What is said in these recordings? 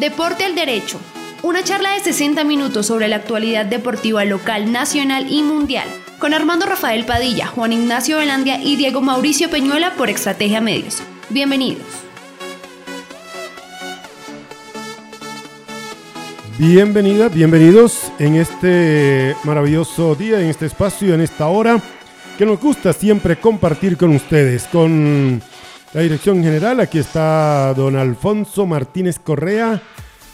Deporte al Derecho. Una charla de 60 minutos sobre la actualidad deportiva local, nacional y mundial. Con Armando Rafael Padilla, Juan Ignacio Velandia y Diego Mauricio Peñuela por Estrategia Medios. Bienvenidos. Bienvenidas, bienvenidos en este maravilloso día, en este espacio, en esta hora que nos gusta siempre compartir con ustedes. Con la dirección general, aquí está don Alfonso Martínez Correa,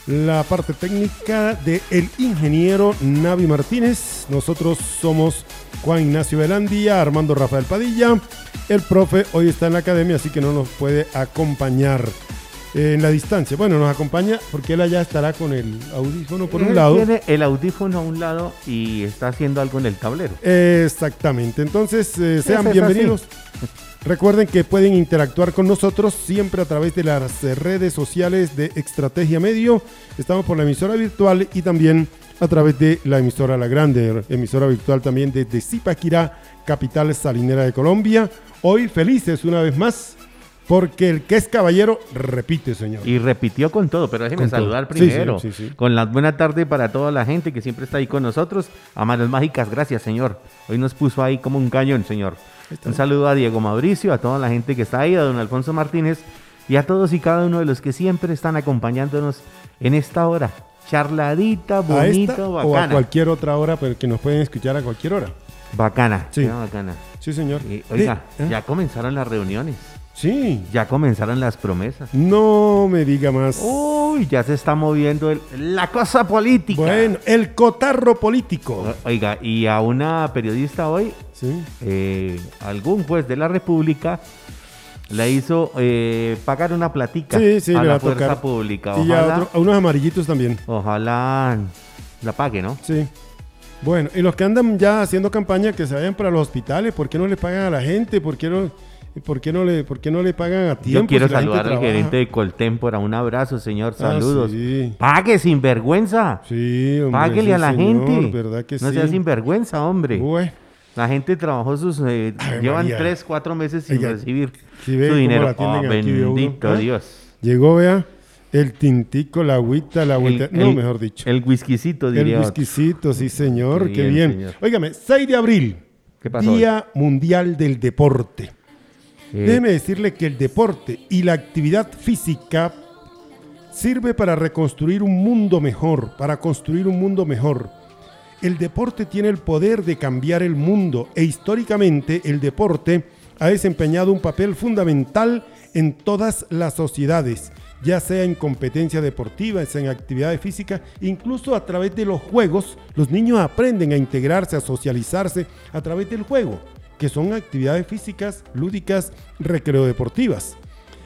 la parte técnica de el ingeniero Navi Martínez. Nosotros somos Juan Ignacio Velandia, Armando Rafael Padilla. El profe hoy está en la academia, así que no nos puede acompañar en la distancia. Bueno, nos acompaña porque él allá estará con el audífono por un lado. Tiene el audífono a un lado y está haciendo algo en el tablero. Exactamente. Entonces, eh, sean bienvenidos. Recuerden que pueden interactuar con nosotros siempre a través de las redes sociales de Estrategia Medio. Estamos por la emisora virtual y también a través de la emisora La Grande, emisora virtual también desde Zipaquirá, capital salinera de Colombia. Hoy felices una vez más porque el que es caballero repite, señor. Y repitió con todo, pero déjeme saludar primero. con las buenas tardes para toda la gente que siempre está ahí con nosotros. A manos mágicas, gracias, señor. Hoy nos puso ahí como un cañón, señor. Un saludo a Diego Mauricio, a toda la gente que está ahí, a don Alfonso Martínez y a todos y cada uno de los que siempre están acompañándonos en esta hora. Charladita, bonita, bacana. O a cualquier otra hora, pero que nos pueden escuchar a cualquier hora. Bacana, sí. bacana. Sí, señor. oiga, ¿eh? ya comenzaron las reuniones. Sí. Ya comenzaron las promesas. No me diga más. Uy, ya se está moviendo la cosa política. Bueno, el cotarro político. Oiga, y a una periodista hoy, sí. Eh, algún juez de la República le hizo eh, pagar una platica a la fuerza pública. y a, unos amarillitos también. Ojalá la pague, ¿no? Sí. Bueno, y los que andan ya haciendo campaña que se vayan para los hospitales, ¿por qué no le pagan a la gente? ¿Por qué no...? ¿Por qué no le, por qué no le pagan a tiempo? Yo quiero saludar al gerente de Coltempora. Un abrazo, señor. Ah, Saludos. Pague sin vergüenza. Sí, hombre, Páguele a la gente. ¿verdad que no sea sin vergüenza, hombre. Bueno. La gente trabajó sus... Eh, llevan tres, cuatro meses sin recibir su dinero. Oh, bendito ¿Ah? Dios. Llegó, vea, el tintico, la agüita, la agüita. no, mejor dicho. El whiskycito, diría. El whiskycito, sí, señor. Qué, bien. Óigame, 6 de abril. ¿Qué pasó Día Mundial del Deporte. Eh, Déjeme decirle que el deporte y la actividad física sirve para reconstruir un mundo mejor, para construir un mundo mejor. El deporte tiene el poder de cambiar el mundo e históricamente el deporte ha desempeñado un papel fundamental en todas las sociedades, ya sea en competencia deportiva, sea en actividades físicas, incluso a través de los juegos, los niños aprenden a integrarse, a socializarse a través del juego que son actividades físicas, lúdicas, recreodeportivas.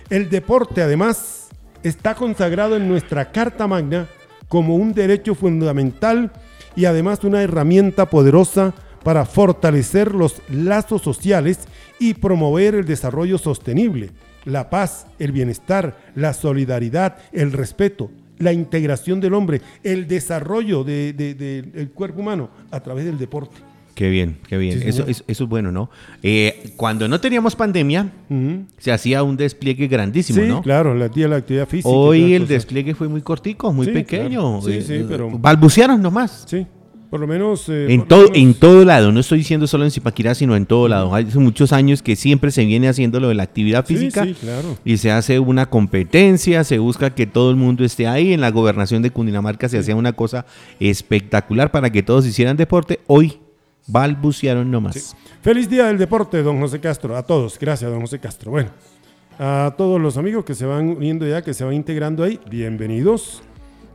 El deporte, además, está consagrado en nuestra Carta Magna como un derecho fundamental y además una herramienta poderosa para fortalecer los lazos sociales y promover el desarrollo sostenible, la paz, el bienestar, la solidaridad, el respeto, la integración del hombre, el desarrollo del cuerpo humano a través del deporte. Qué bien, qué bien. eso, es bueno, ¿no? Eh, cuando no teníamos pandemia, se hacía un despliegue grandísimo, sí, claro, la, la actividad física. Hoy el despliegue fue muy cortico, muy pequeño. Sí, sí, eh, pero... Balbucearon nomás. Sí, por lo menos... Eh, en, todo, en todo lado, no estoy diciendo solo en Zipaquirá, sino en todo lado. Hace muchos años que siempre se viene haciendo lo de la actividad física. Sí, claro. Y se hace una competencia, se busca que todo el mundo esté ahí. En la gobernación de Cundinamarca se hacía una cosa espectacular para que todos hicieran deporte. Hoy balbucearon nomás. Feliz día del deporte, don José Castro. A todos, gracias, don José Castro. Bueno, a todos los amigos que se van uniendo ya, que se van integrando ahí, bienvenidos.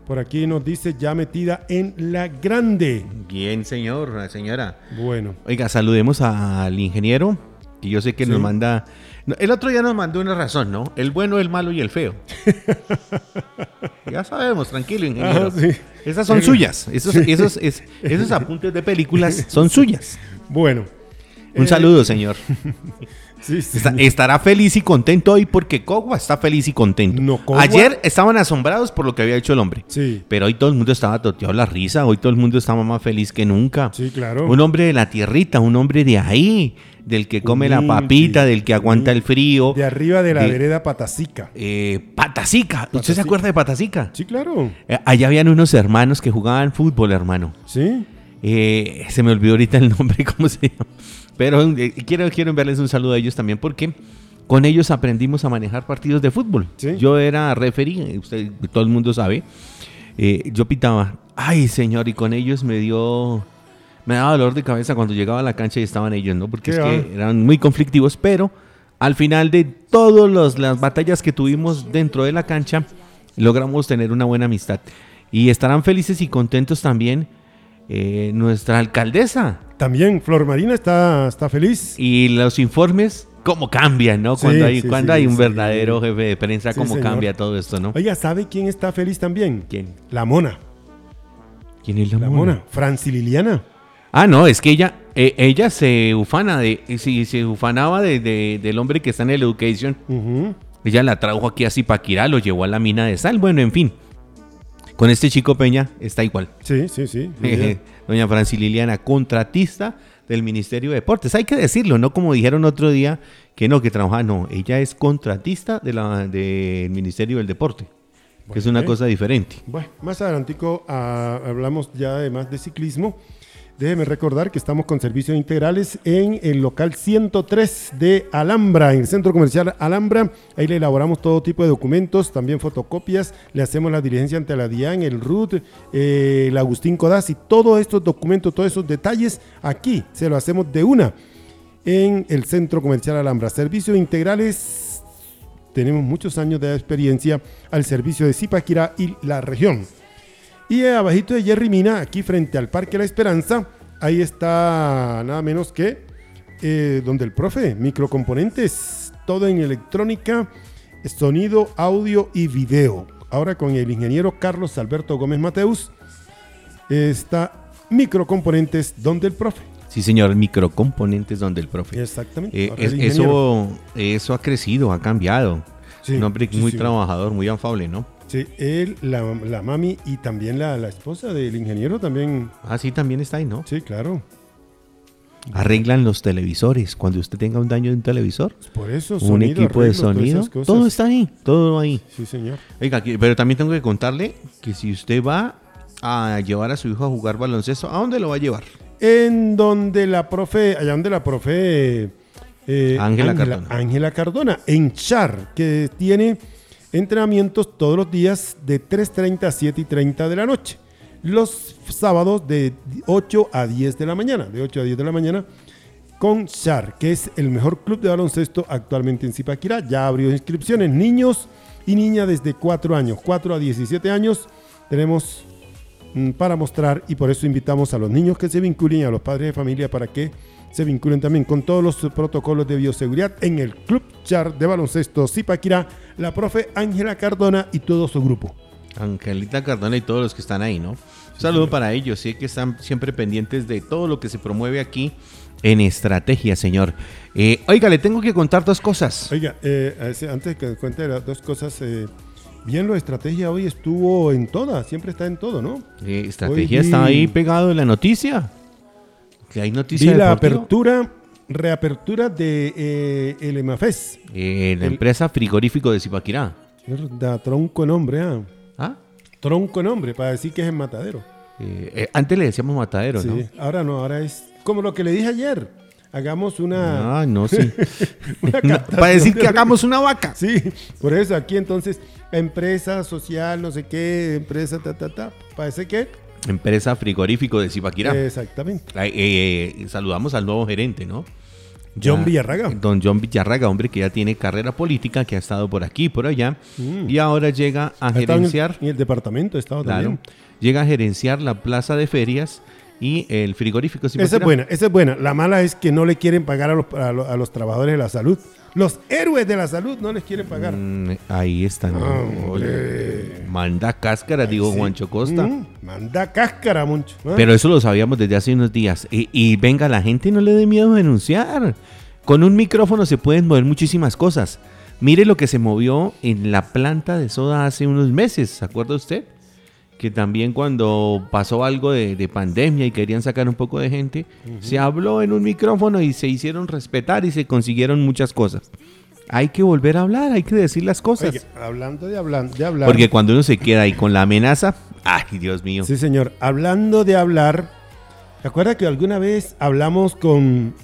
Por aquí nos dice ya metida en la grande. Bien, señor, señora. Bueno. Oiga, saludemos al ingeniero, que yo sé que nos manda el otro día nos mandó una razón, ¿no? El bueno, el malo y el feo. ya sabemos, tranquilo, ingeniero. Esas son suyas. Esos, esos, esos apuntes de películas son suyas. Bueno. Un eh, saludo, señor. estará feliz y contento hoy porque Cogua está feliz y contento. Ayer estaban asombrados por lo que había hecho el hombre. Sí. Pero hoy todo el mundo estaba toteado la risa. Hoy todo el mundo estaba más feliz que nunca. Sí, claro. Un hombre de la tierrita, un hombre de ahí del que come la papita, del que aguanta el frío. De arriba de la vereda Patacica. Eh, Patacica. ¿Usted se acuerda de Patacica? Sí, claro. Eh, allá habían unos hermanos que jugaban fútbol, hermano. Sí. Eh, se me olvidó ahorita el nombre, ¿cómo se llama? Pero eh, quiero, quiero enviarles un saludo a ellos también porque con ellos aprendimos a manejar partidos de fútbol. Yo era referee, usted, todo el mundo sabe. yo pitaba. Ay, señor, y con ellos me dio me daba dolor de cabeza cuando llegaba a la cancha y estaban ellos, ¿no? Porque es que eran muy conflictivos, pero al final de todas las batallas que tuvimos dentro de la cancha, logramos tener una buena amistad. Y estarán felices y contentos también eh, nuestra alcaldesa. También, Flor Marina está, está feliz. Y los informes, cómo cambian, ¿no? Cuando hay, cuando hay un verdadero jefe de prensa, cómo cambia todo esto, ¿no? Oiga, ¿sabe quién está feliz también? ¿Quién? La mona. ¿Quién es la, la mona? Franci Liliana. Ah, no, es que ella, eh, ella se ufana de, si se ufanaba de, del hombre que está en el education. Ella la trajo aquí a Zipaquirá, lo llevó a la mina de sal. Bueno, en fin. Con este chico Peña está igual. Sí, sí, sí. Doña Francis Liliana, contratista del Ministerio de Deportes. Hay que decirlo, no como dijeron otro día que no, que trabaja, no. Ella es contratista de la, del Ministerio del Deporte. que es una cosa diferente. Bueno, más adelantico ah, hablamos ya además de ciclismo. Déjeme recordar que estamos con servicios integrales en el local 103 de Alhambra, en el centro comercial Alhambra. Ahí le elaboramos todo tipo de documentos, también fotocopias, le hacemos la diligencia ante la DIAN, el RUT, eh, el Agustín Codaz y todos estos documentos, todos esos detalles, aquí se lo hacemos de una en el centro comercial Alhambra. Servicios integrales, tenemos muchos años de experiencia al servicio de Zipaquirá y la región. Y abajito de Jerry Mina, aquí frente al Parque La Esperanza, ahí está nada menos que eh, donde el profe, microcomponentes, todo en electrónica, sonido, audio y video. Ahora con el ingeniero Carlos Alberto Gómez Mateus, está microcomponentes donde el profe. Sí, señor, microcomponentes donde el profe. Exactamente. Eh, eso, eso ha crecido, ha cambiado. Un hombre muy trabajador, muy afable, ¿no? Sí, él, la, mami y también la, esposa del ingeniero también. Ah, sí, también está ahí, ¿no? Sí, claro. Arreglan los televisores. Cuando usted tenga un daño de un televisor, pues por eso, un equipo de sonido, todo está ahí, todo ahí. Sí, señor. Oiga, pero también tengo que contarle que si usted va a llevar a su hijo a jugar baloncesto, ¿a dónde lo va a llevar? En donde la profe, allá donde la profe eh, Ángela Cardona. Ángela Cardona, en Char, que tiene Entrenamientos todos los días de 3.30 a 7.30 de la noche. Los sábados de 8 a 10 de la mañana. De 8 a 10 de la mañana con Shar, que es el mejor club de baloncesto actualmente en Zipaquirá. Ya abrió inscripciones. Niños y niñas desde 4 años, 4 a 17 años. Tenemos mm, para mostrar y por eso invitamos a los niños que se vinculen y a los padres de familia para que se vinculen también con todos los protocolos de bioseguridad en el Club Char de Baloncesto Zipaquirá, la profe Ángela Cardona y todo su grupo. Angelita Cardona y todos los que están ahí, ¿no? Un saludo para ellos, sí, que están siempre pendientes de todo lo que se promueve aquí en estrategia, señor. Eh, oiga, le tengo que contar dos cosas. Oiga, eh, antes de que cuente las dos cosas, eh, bien, lo de estrategia hoy estuvo en todas, siempre está en todo, ¿no? estrategia está ahí pegado en la noticia hay noticias. Y la apertura, reapertura de eh, el EMAFES. Eh, la empresa frigorífico de Zipaquirá. Da tronco nombre, ¿ah? ¿Ah? Tronco nombre, para decir que es en Matadero. Eh, antes le decíamos Matadero, sí, ¿no? ahora no, ahora es como lo que le dije ayer. Hagamos una. Ah, no, sí. para decir que hagamos una vaca. Sí, por eso aquí entonces, empresa social, no sé qué, empresa, ta, ta, ta. Parece que Empresa frigorífico de Zipaquirá. Exactamente. Eh, eh, saludamos al nuevo gerente, ¿no? John Villarraga. Don John Villarraga, hombre que ya tiene carrera política, que ha estado por aquí, por allá, mm. y ahora llega a gerenciar. En el, departamento ha estado también. Llega a gerenciar la plaza de ferias y el frigorífico. Esa es buena, esa es buena. La mala es que no le quieren pagar a los trabajadores de la salud. Los héroes de la salud no les quieren pagar. Mm, ahí están. Manda cáscara, digo Juancho Costa. Mm, manda cáscara, mucho. Pero eso lo sabíamos desde hace unos días. Y, venga, la gente no le dé miedo a denunciar. Con un micrófono se pueden mover muchísimas cosas. Mire lo que se movió en la planta de soda hace unos meses, ¿se acuerda usted? Que también cuando pasó algo de, pandemia y querían sacar un poco de gente, se habló en un micrófono y se hicieron respetar y se consiguieron muchas cosas. Hay que volver a hablar, hay que decir las cosas. hablando de, hablar, de hablar. Porque cuando uno se queda ahí con la amenaza, ay, Dios mío. Sí, señor. Hablando de hablar, ¿te acuerdas que alguna vez hablamos con,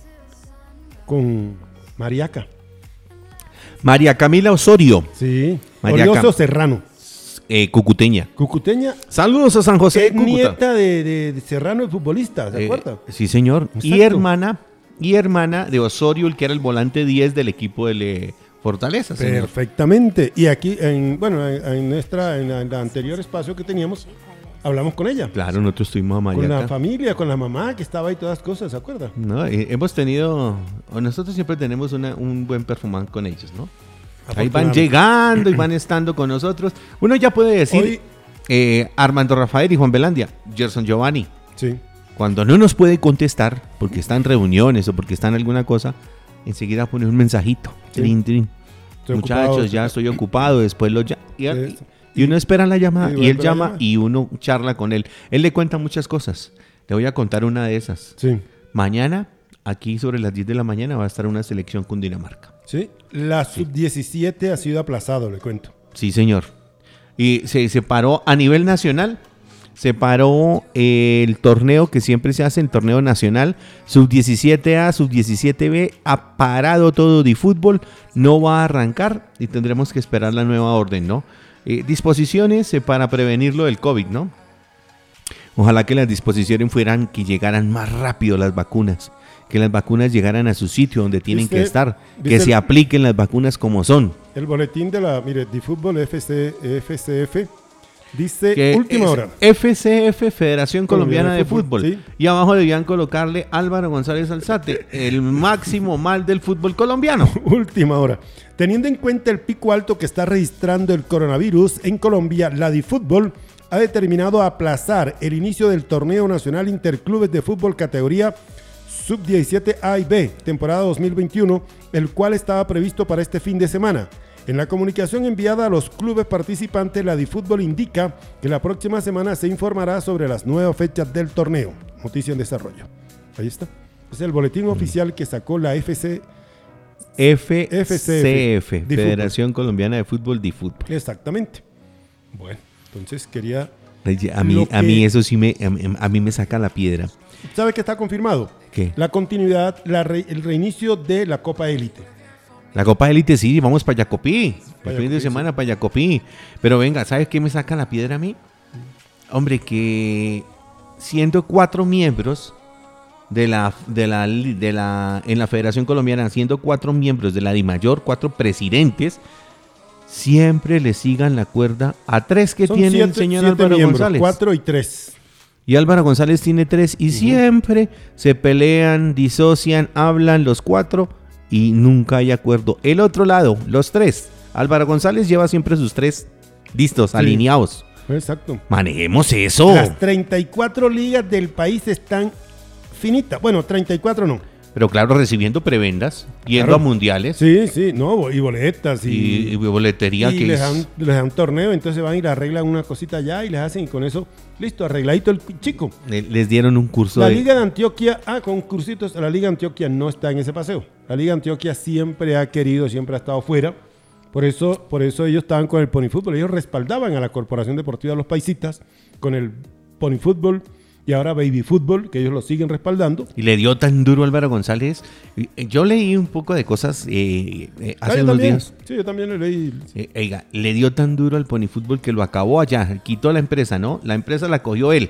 con Mariaca? María Camila Osorio. Sí. María Orioso Serrano. Eh, cucuteña. Cucuteña. Saludos a San José. Es nieta de, Serrano, el futbolista, ¿se eh, Sí, señor. Y hermana, y hermana de Osorio, el que era el volante 10 del equipo de Fortaleza. Perfectamente. Y aquí, en, bueno, en, nuestra, en, el anterior espacio que teníamos, hablamos con ella. Claro, nosotros estuvimos a Mariaca. Con la familia, con la mamá que estaba ahí, todas las cosas, ¿se acuerda? No, hemos tenido, nosotros siempre tenemos un buen performance con ellos, ¿no? Ahí van llegando y van estando con nosotros. Uno ya puede decir eh, Armando Rafael y Juan Belandia, Gerson Giovanni. Sí. Cuando no nos puede contestar porque está en reuniones o porque está en alguna cosa, enseguida pone un mensajito. Muchachos, ya estoy ocupado, después lo ya y, uno espera la llamada y, él llama y uno charla con él. Él le cuenta muchas cosas. Le voy a contar una de esas. Sí. Mañana, aquí sobre las 10 de la mañana, va a estar una selección con Dinamarca. Sí, la sub-17 ha sido aplazado, le cuento. Sí, señor. Y se separó a nivel nacional, se paró el torneo que siempre se hace, el torneo nacional, sub-17A, sub-17B, ha parado todo de fútbol, no va a arrancar y tendremos que esperar la nueva orden, ¿no? Eh, disposiciones eh, para prevenirlo del COVID, ¿no? Ojalá que las disposiciones fueran que llegaran más rápido las vacunas que las vacunas llegaran a su sitio donde tienen que estar, que se apliquen las vacunas como son. El boletín de la, mire, de fútbol FC, FCF dice última hora. FCF, Federación Colombiana de, Fútbol. Y abajo debían colocarle Álvaro González Alzate, el máximo mal del fútbol colombiano. última hora. Teniendo en cuenta el pico alto que está registrando el coronavirus en Colombia, la Fútbol ha determinado aplazar el inicio del torneo nacional interclubes de fútbol categoría Sub-17 A y B, temporada 2021, el cual estaba previsto para este fin de semana. En la comunicación enviada a los clubes participantes, la DiFútbol indica que la próxima semana se informará sobre las nuevas fechas del torneo. Noticia en desarrollo. Ahí está. Es el boletín oficial que sacó la FC. FCF, Federación Colombiana de Fútbol DiFútbol. Exactamente. Bueno, entonces quería... A mí, a mí eso sí me, a mí me saca la piedra. ¿Sabe que está confirmado? La continuidad, el reinicio de la Copa Élite. La Copa Élite, sí, vamos para Yacopí. El fin de semana para Yacopí. Pero venga, ¿sabes qué me saca la piedra a mí? Hombre, que siendo cuatro miembros de la, de la, de la, en la Federación Colombiana, siendo cuatro miembros de la DIMAYOR, cuatro presidentes, siempre le sigan la cuerda a tres que tiene el señor Álvaro González. Cuatro y tres. Y Álvaro González tiene tres y siempre se pelean, disocian, hablan los cuatro y nunca hay acuerdo. El otro lado, los tres. Álvaro González lleva siempre sus tres listos, alineados. Exacto. Manejemos eso. Las 34 ligas del país están finitas. Bueno, 34 no. Pero claro, recibiendo prebendas, yendo a mundiales. Sí, sí, no, y boletas. Y, boletería y que les, dan, les dan un torneo, entonces van y le arreglan una cosita allá y les hacen, y con eso, listo, arregladito el chico. Les dieron un curso La Liga de Antioquia, ah, con cursitos, la Liga de Antioquia no está en ese paseo. La Liga de Antioquia siempre ha querido, siempre ha estado fuera. Por eso, por eso ellos estaban con el pony fútbol. Ellos respaldaban a la Corporación Deportiva de los Paisitas con el pony fútbol y ahora Baby Fútbol, que ellos lo siguen respaldando. Y le dio tan duro Álvaro González. Eh, yo leí un poco de cosas eh, eh, hace ah, unos días. Sí, yo también lo leí. le dio tan duro al Pony Fútbol que lo acabó allá, quitó la empresa, ¿no? La empresa la cogió él.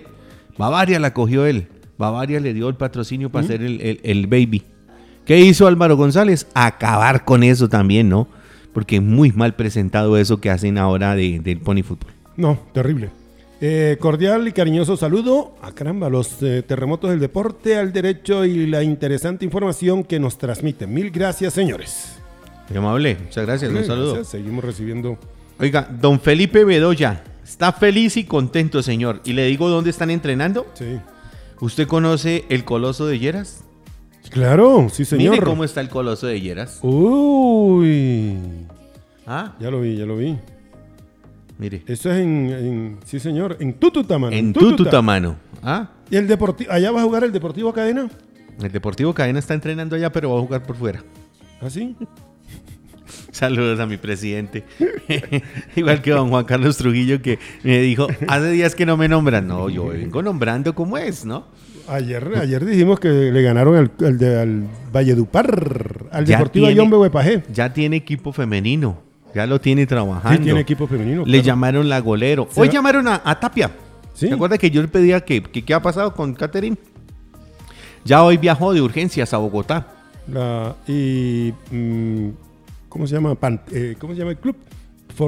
Bavaria la cogió él. Bavaria le dio el patrocinio para hacer el, Baby. ¿Qué hizo Álvaro González? Acabar con eso también, ¿no? Porque es muy mal presentado eso que hacen ahora del Pony Fútbol. No, terrible. Eh, cordial y cariñoso saludo a caramba, los eh, terremotos del deporte, al derecho y la interesante información que nos transmiten. Mil gracias, señores. Muy amable, muchas gracias, un saludo. Seguimos recibiendo. Oiga, don Felipe Bedoya, está feliz y contento, señor. Y le digo dónde están entrenando. Sí. ¿Usted conoce el Coloso de Lleras? Claro, sí, señor. Mire cómo está el Coloso de Lleras. Uy. Ah. Ya lo vi, ya lo vi. Mire. Eso es en, sí señor, en Tututamano. En Tututamano. Ah. ¿Y el Deportivo, allá va a jugar el Deportivo Cadena? El Deportivo Cadena está entrenando allá, pero va a jugar por fuera. ¿Ah, sí? Saludos a mi presidente. Igual que don Juan Carlos Trujillo que me dijo, hace días que no me nombran. No, yo vengo nombrando como es, ¿no? Ayer, ayer dijimos que le ganaron al, de, al Valledupar, al Deportivo Ayombe Huepajé. Ya tiene equipo femenino, ya lo tiene trabajando. Sí, tiene equipo femenino. Le llamaron la golero. Hoy llamaron a, Tapia. ¿Sí? ¿Se acuerda que yo le pedía que, qué ha pasado con Catherine? Ya hoy viajó de urgencias a Bogotá. y mm, ¿cómo se llama? Eh, ¿Cómo se llama el club?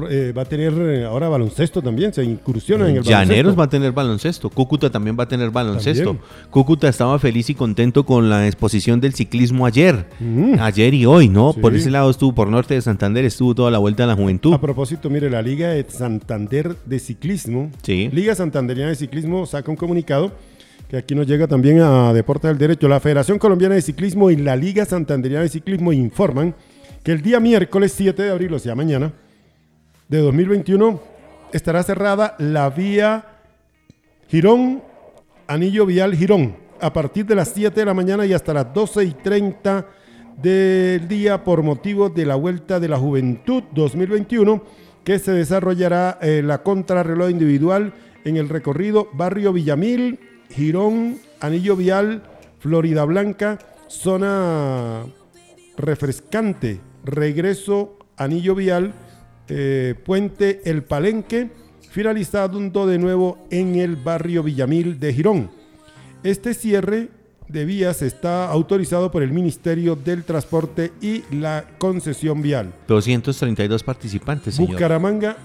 Eh, va a tener eh, ahora baloncesto también, se incursiona en el Llaneros va a tener baloncesto, Cúcuta también va a tener baloncesto. Cúcuta estaba feliz y contento con la exposición del ciclismo ayer, mm. ayer y hoy, ¿no? Por ese lado estuvo, por norte de Santander estuvo toda la vuelta a la juventud. A propósito, mire, la Liga de Santander de Ciclismo, Liga Santanderiana de Ciclismo saca un comunicado que aquí nos llega también a Deportes del Derecho. La Federación Colombiana de Ciclismo y la Liga Santanderiana de Ciclismo informan que el día miércoles 7 de abril, o sea, mañana, de 2021, estará cerrada la vía Girón, Anillo Vial Girón, a partir de las 7 de la mañana y hasta las 12 y 30 del día por motivo de la Vuelta de la Juventud 2021, que se desarrollará eh, la contrarreloj individual en el recorrido Barrio Villamil, Girón, Anillo Vial, Florida Blanca, zona refrescante regreso Anillo Vial, eh, Puente El Palenque, finalizando de nuevo en el barrio Villamil de Girón. Este cierre de vías está autorizado por el Ministerio del Transporte y la concesión vial. 232 participantes. Señor. Bucaramanga.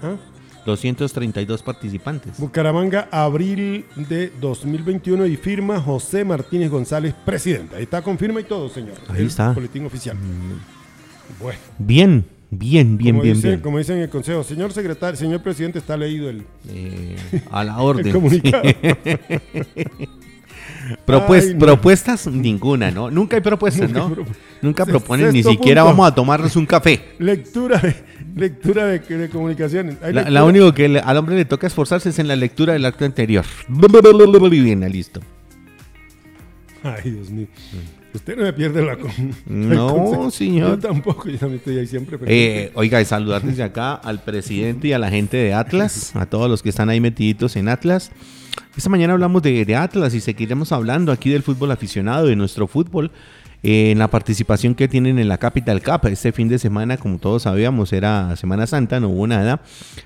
232 ¿ah? participantes. Bucaramanga, abril de 2021 y firma José Martínez González, presidente. Ahí está, confirma y todo, señor. Ahí está. Boletín oficial. Mm. Bien, bien, bien, como bien, bien. Como dicen en el consejo, señor secretario, señor presidente, está leído el. Eh, a la orden. comunicado. Propuestas ninguna, ¿no? Nunca hay propuestas, ¿no? Nunca proponen, ni siquiera vamos a tomarnos un café. Lectura de, lectura de, comunicaciones. La, único que al hombre le toca esforzarse es en la lectura del acto anterior. Bien, listo. Ay, Dios mío. Usted no me pierde la No, señor. Yo tampoco, yo también estoy ahí siempre. Eh, oiga, y saludar desde acá al presidente y a la gente de Atlas, a todos los que están ahí metiditos en Atlas. Esta mañana hablamos de, de Atlas y seguiremos hablando aquí del fútbol aficionado, de nuestro fútbol en la participación que tienen en la Capital Cup. Este fin de semana, como todos sabíamos, era Semana Santa, no hubo nada,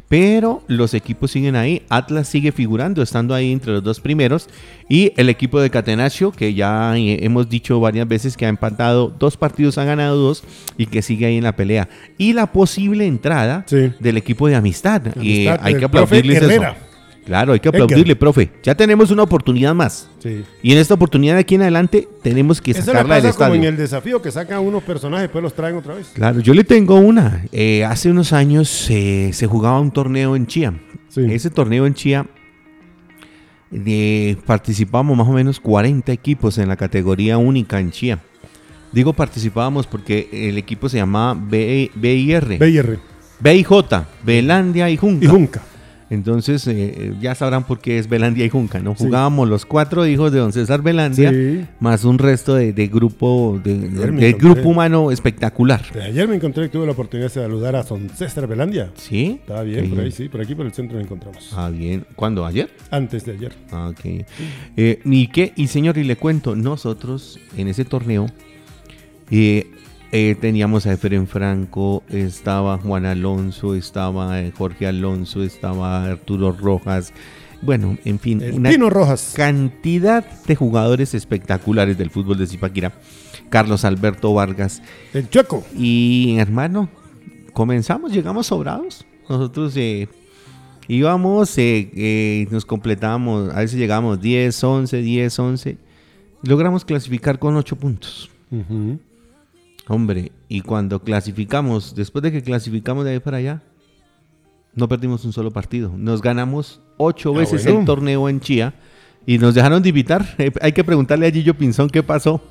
pero los equipos siguen ahí. Atlas sigue figurando, estando ahí entre los dos primeros, y el equipo de Catenaccio, que ya hemos dicho varias veces que ha empatado dos partidos, ha ganado dos, y que sigue ahí en la pelea. Y la posible entrada del equipo de Amistad. hay que aplaudirles eso. Claro, hay que aplaudirle, profe. Ya tenemos una oportunidad más. Sí. Y en esta oportunidad de aquí en adelante tenemos que sacarla del estadio. como en el desafío que sacan unos personajes, después los traen otra vez. Claro, yo le tengo una. Eh, hace unos años eh, se jugaba un torneo en Chía. Ese torneo en Chía eh, participábamos más o menos 40 equipos en la categoría única en Chía. Digo participábamos porque el equipo se llamaba BIR. BIR. BIJ, Belandia y Junca. Y Junca. Entonces, eh, ya sabrán por qué es Belandia y Junca, ¿no? Jugábamos los cuatro hijos de don César Belandia, más un resto de, grupo, de, grupo humano espectacular. Ayer me encontré, tuve la oportunidad de saludar a don César Belandia. ¿Sí? Estaba bien, por ahí sí, por aquí por el centro nos encontramos. Ah, bien. ¿Cuándo? ¿Ayer? Antes de ayer. Ah, ok. Eh, ¿Y qué? Y señor, y le cuento, nosotros en ese torneo... Eh, eh, teníamos a Efren Franco, estaba Juan Alonso, estaba eh, Jorge Alonso, estaba Arturo Rojas. Bueno, en fin, una Rojas. cantidad de jugadores espectaculares del fútbol de Zipaquira. Carlos Alberto Vargas. El Chueco. Y hermano, comenzamos, llegamos sobrados. Nosotros eh, íbamos, nos completamos, a veces llegamos 10, 11, 10, 11. Logramos clasificar con 8 puntos. Hombre, y cuando clasificamos, después de que clasificamos de ahí para allá, no perdimos un solo partido. Nos ganamos ocho ah, veces el torneo en Chía y nos dejaron de invitar. Eh, hay que preguntarle a Gillo Pinzón qué pasó.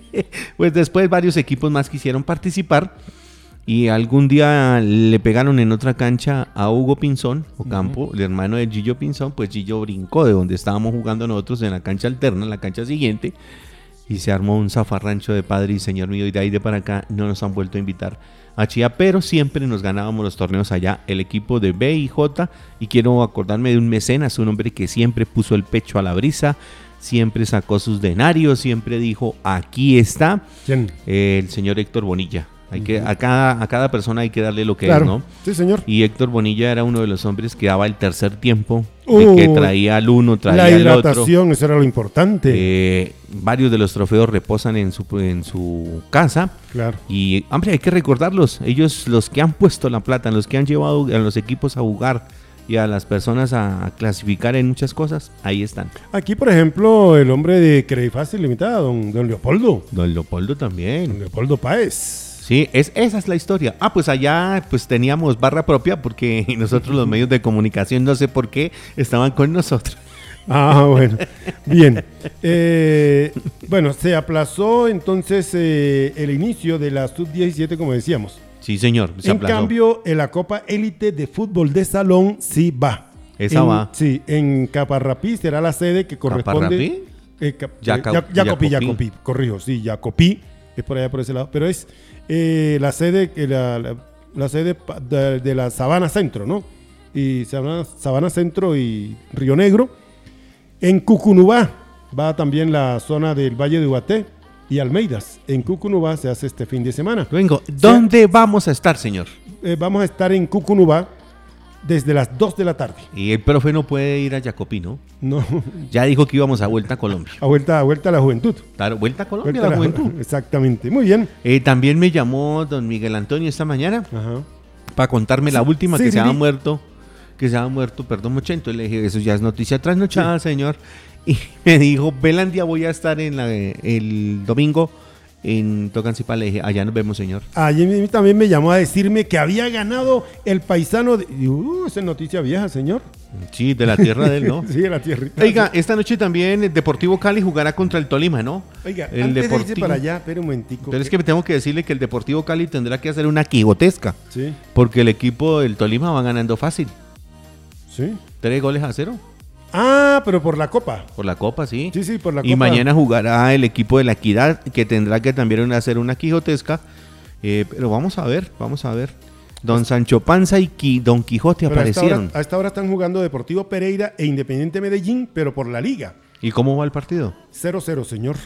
pues después varios equipos más quisieron participar Y algún día le pegaron en otra cancha a Hugo Pinzón, o campo, el hermano de Gillo Pinzón, pues Gillo brincó de donde estábamos jugando nosotros en la cancha alterna, en la cancha siguiente, y se armó un zafarrancho de padre y señor mío, y de ahí de para acá no nos han vuelto a invitar a Chía, pero siempre nos ganábamos los torneos allá, el equipo de B y J, y quiero acordarme de un mecenas, un hombre que siempre puso el pecho a la brisa, siempre sacó sus denarios, siempre dijo, aquí está, ¿Quién? el señor Héctor Bonilla. Hay que, a, cada, a cada persona hay que darle lo que es, ¿no? Sí, señor. Y Héctor Bonilla era uno de los hombres que daba el tercer tiempo, de que traía al uno, traía al otro. La hidratación, eso era lo importante. Eh, varios de los trofeos reposan en su, en su casa. Claro. Y, hombre, hay que recordarlos. Ellos, los que han puesto la plata, los que han llevado a los equipos a jugar y a las personas a, clasificar en muchas cosas, ahí están. Aquí, por ejemplo, el hombre de Credit Fácil Limitada, don, don Leopoldo. Don Leopoldo también. Don Leopoldo Páez. Sí, es, esa es la historia. Ah, pues allá pues teníamos barra propia porque nosotros los medios de comunicación, no sé por qué, estaban con nosotros. Ah, bueno. Bien. Eh, bueno, se aplazó entonces eh, el inicio de la sub-17, como decíamos. Sí, señor. Se en cambio, en la Copa Élite de Fútbol de Salón sí va. Esa va. Sí, en Caparrapí será la sede que corresponde. ¿Caparrapí? Eh, Jacopí, Jacopí, corrijo, sí, Jacopí, es por allá por ese lado. Pero es eh, la sede, eh, la, la, sede de, la Sabana Centro, ¿no? Y Sabana, Sabana Centro y Río Negro. En Cucunubá va también la zona del Valle de Ubaté y Almeidas. En Cucunubá se hace este fin de semana. Vengo, ¿dónde vamos a estar, señor? Eh, vamos a estar en Cucunubá desde las 2 de la tarde. Y el profe no puede ir a Jacopí, ¿no? No. Ya dijo que íbamos a Vuelta a Colombia. A Vuelta a, vuelta a la Juventud. Claro, Vuelta a Colombia a la, Juventud. Exactamente, muy bien. Eh, también me llamó don Miguel Antonio esta mañana para contarme la última que se ha muerto, que se ha muerto, perdón, Mochento. Le dije, eso ya es noticia trasnochada, señor. Y me dijo, Belandia voy a estar en la, el domingo en Tocancipá le dije, allá nos vemos, señor. Allí también me llamó a decirme que había ganado el paisano. De... Uh, esa es noticia vieja, señor. Sí, de la tierra de él, ¿no? sí, de la tierra. Oiga, esta noche también el Deportivo Cali jugará contra el Tolima, ¿no? Oiga, el antes Deportivo... de para allá, pero un momentico. Pero es que tengo que decirle que el Deportivo Cali tendrá que hacer una quijotesca. Sí. Porque el equipo del Tolima va ganando fácil. Sí. Tres goles a cero. Ah, pero por la Copa. Por la Copa, sí. Sí, sí, por la Copa. Y mañana jugará el equipo de la Equidad, que tendrá que también hacer una quijotesca. Eh, pero vamos a ver, vamos a ver. Don Sancho Panza y Don Quijote aparecieron. A esta, hora, están jugando Deportivo Pereira e Independiente Medellín, pero por la liga. ¿Y cómo va el partido? 0-0, señor.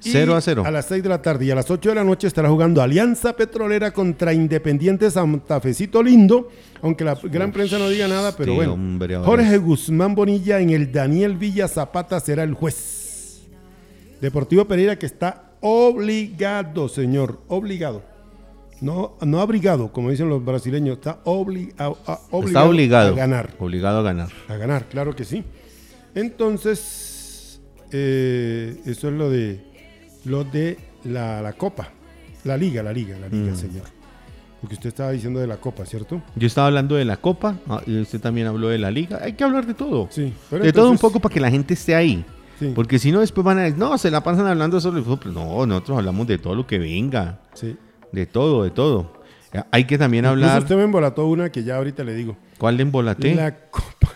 0 a 0. A las 6 de la tarde y a las 8 de la noche estará jugando Alianza Petrolera contra Independiente Santa Fecito Lindo, aunque la gran prensa no diga nada, pero bueno. Jorge Guzmán Bonilla en el Daniel Villa Zapata será el juez. Deportivo Pereira que está obligado, señor, obligado. No, no abrigado, como dicen los brasileños, está, obligado, está obligado a ganar. Obligado a ganar. A ganar, claro que sí. Entonces, eh, eso es lo de lo de la, Copa, la Liga, la Liga, la Liga, mm. señor. Porque usted estaba diciendo de la Copa, ¿cierto? Yo estaba hablando de la Copa, ah, y usted también habló de la Liga. Hay que hablar de todo. Sí, de todo un poco para que la gente esté ahí. Porque si no, después van a decir, no, se la pasan hablando sobre el fútbol. No, nosotros hablamos de todo lo que venga. Sí. De todo, de todo. Hay que también hablar. Usted me embolató una que ya ahorita le digo. ¿Cuál le embolaté? La Copa.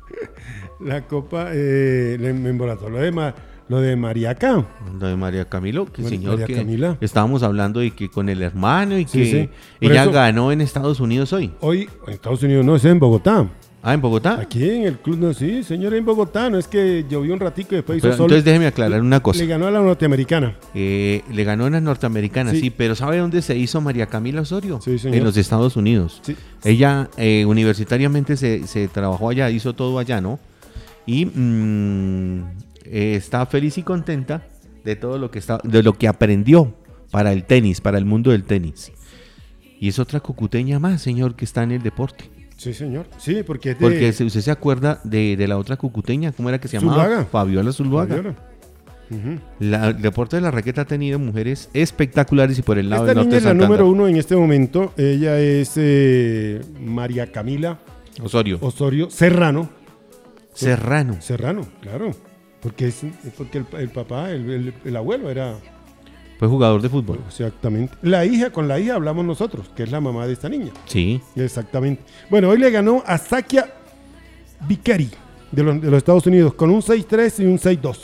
la Copa, eh, le, me embolató lo demás. Lo de Mariaca. Lo de María Camilo, que señor María que Camila. estábamos hablando de que con el hermano y que ella ganó en Estados Unidos hoy. Hoy en Estados Unidos no, es en Bogotá. Ah, en Bogotá. Aquí en el club, no, sí, señor, en Bogotá. No es que llovió un ratico y después hizo sol. Entonces déjeme aclarar una cosa. Le ganó a la norteamericana. Eh, le ganó a la norteamericana, sí. pero ¿sabe dónde se hizo María Camila Osorio? Sí, señor. En los Estados Unidos. Sí. Ella eh, universitariamente se, se, trabajó allá, hizo todo allá, ¿no? Y mmm, eh, está feliz y contenta de todo lo que está, de lo que aprendió para el tenis, para el mundo del tenis. Y es otra cucuteña más, señor, que está en el deporte. Sí, señor. Sí, porque Porque usted se acuerda de, la otra cucuteña, ¿cómo era que se llamaba? Fabiola Zulvaga. el deporte de la raqueta ha tenido mujeres espectaculares y por el lado Esta del niña es la número uno en este momento. Ella es eh, María Camila Osorio. Osorio Serrano. Serrano. Serrano, claro. Porque, es, porque el, papá, el, abuelo era... Fue jugador de fútbol. Exactamente. La hija, con la hija hablamos nosotros, que es la mamá de esta niña. Sí. Exactamente. Bueno, hoy le ganó a Sakia Vikeri de los, de los Estados Unidos con un 6-3 y un 6-2.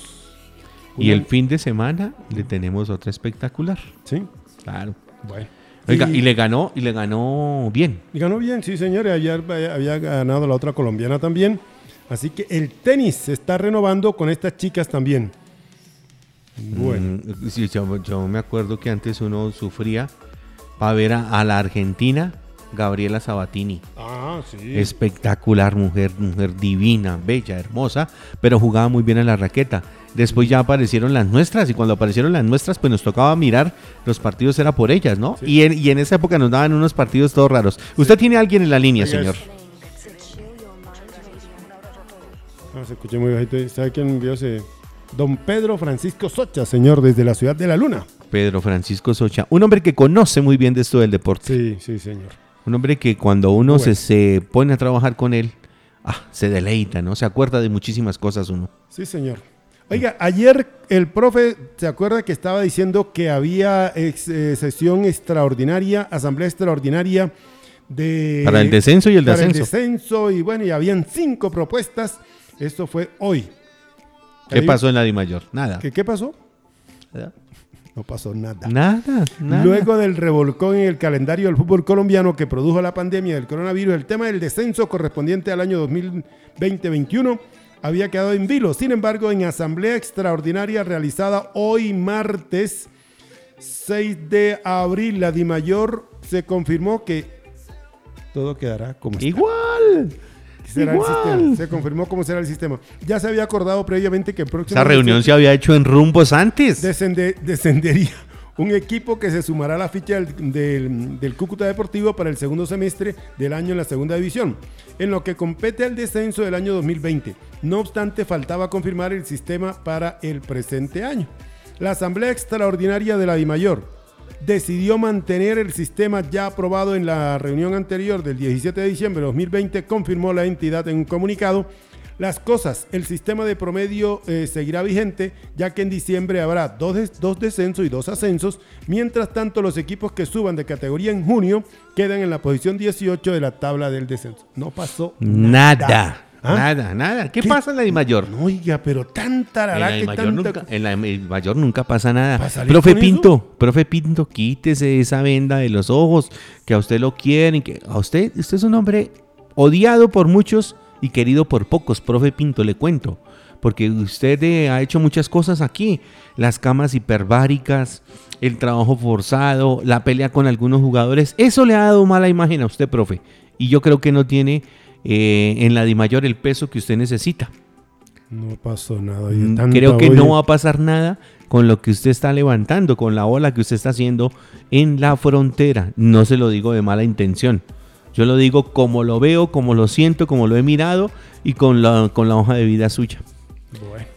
Y el fin de semana le tenemos otra espectacular. Sí. Claro. Bueno. Oiga, y, le ganó, y le ganó bien. Y ganó bien, sí, señor. Ayer había ganado la otra colombiana también. Así que el tenis se está renovando con estas chicas también. Bueno. Mm, sí, yo, me acuerdo que antes uno sufría para ver a, la argentina Gabriela Sabatini. Ah, sí. Espectacular mujer, mujer divina, bella, hermosa, pero jugaba muy bien en la raqueta. Después ya aparecieron las nuestras y cuando aparecieron las nuestras pues nos tocaba mirar los partidos era por ellas, ¿no? Y, en, y, en, esa época nos daban unos partidos todos raros. ¿Usted tiene a alguien en la línea, señor? No, se escuché muy bajito. ¿Sabe quién envió ese? Don Pedro Francisco Socha, señor, desde la ciudad de la Luna. Pedro Francisco Socha, un hombre que conoce muy bien de esto del deporte. Sí, sí, señor. Un hombre que cuando uno se, se pone a trabajar con él, ah, se deleita, ¿no? Se acuerda de muchísimas cosas uno. Sí, señor. Oiga, ayer el profe se acuerda que estaba diciendo que había eh, sesión extraordinaria, asamblea extraordinaria de... Para el descenso y el para descenso. el descenso y bueno, y habían cinco propuestas. Esto fue hoy. ¿Qué pasó en la Di Mayor? Nada. ¿Qué, qué pasó? No pasó nada. Nada, nada. Luego del revolcón en el calendario del fútbol colombiano que produjo la pandemia del coronavirus, el tema del descenso correspondiente al año 2020-21 había quedado en vilo. Sin embargo, en asamblea extraordinaria realizada hoy martes 6 de abril, la Mayor se confirmó que todo quedará como está. Igual. Será el sistema. Se confirmó cómo será el sistema. Ya se había acordado previamente que el próximo... Esa reunión se había hecho en rumbos antes. descendería un equipo que se sumará a la ficha del, del, Cúcuta Deportivo para el segundo semestre del año en la segunda división, en lo que compete al descenso del año 2020. No obstante, faltaba confirmar el sistema para el presente año. La Asamblea Extraordinaria de la DIMAYOR decidió mantener el sistema ya aprobado en la reunión anterior del 17 de diciembre de 2020, confirmó la entidad en un comunicado las cosas, el sistema de promedio eh, seguirá vigente, ya que en diciembre habrá dos, dos descensos y dos ascensos, mientras tanto los equipos que suban de categoría en junio quedan en la posición 18 de la tabla del descenso. No pasó nada. Nada. ¿Ah? Nada, nada. ¿Qué, pasa en la de mayor? oiga, pero tanta en la mayor nunca, En la mayor nunca pasa nada. Profe Pinto, profe Pinto, quítese esa venda de los ojos, que a usted lo quieren, que a usted, usted es un hombre odiado por muchos y querido por pocos, profe Pinto, le cuento, porque usted eh, ha hecho muchas cosas aquí, las camas hiperbáricas, el trabajo forzado, la pelea con algunos jugadores, eso le ha dado mala imagen a usted, profe, y yo creo que no tiene eh, en la Di Mayor el peso que usted necesita. No pasó nada. Mm, creo que no va a pasar nada con lo que usted está levantando, con la ola que usted está haciendo en la frontera. No se lo digo de mala intención. Yo lo digo como lo veo, como lo siento, como lo he mirado y con la, con la hoja de vida suya. Bueno.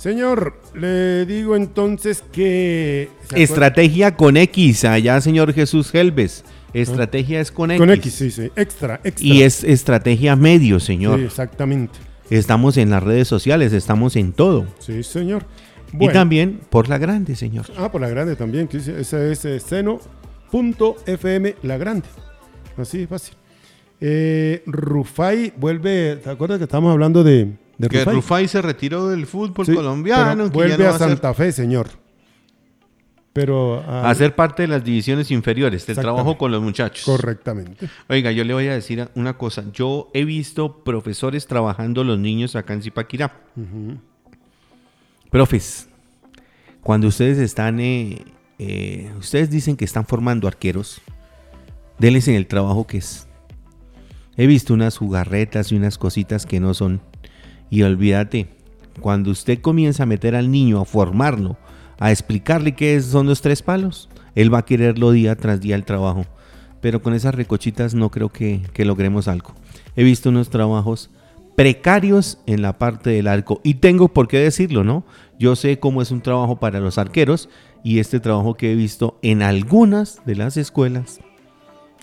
Señor, le digo entonces que... Estrategia con X, allá señor Jesús Helves. Estrategia es con X. Con X, sí, sí. Extra, extra. Y es estrategia medio, señor. Sí, exactamente. Estamos en las redes sociales, estamos en todo. Sí, señor. Y también por la grande, señor. Ah, por la grande también. Ese es eh, seno.fm la grande. Así fácil. Eh, Rufai vuelve, ¿te acuerdas que estamos hablando de, de que Rufai? se retiró del fútbol colombiano. vuelve a Santa Fe, señor. Pero a ser parte de las divisiones inferiores, del trabajo con los muchachos. Correctamente. Oiga, yo le voy a decir una cosa. Yo he visto profesores trabajando los niños acá en Zipaquirá. Profes, cuando ustedes están, eh, eh, ustedes dicen que están formando arqueros, denles en el trabajo que es. He visto unas jugarretas y unas cositas que no son. Y olvídate, cuando usted comienza a meter al niño, a formarlo, a explicarle qué son los tres palos, él va a quererlo día tras día el trabajo. Pero con esas recochitas no creo que, que logremos algo. He visto unos trabajos precarios en la parte del arco. Y tengo por qué decirlo, ¿no? Yo sé cómo es un trabajo para los arqueros y este trabajo que he visto en algunas de las escuelas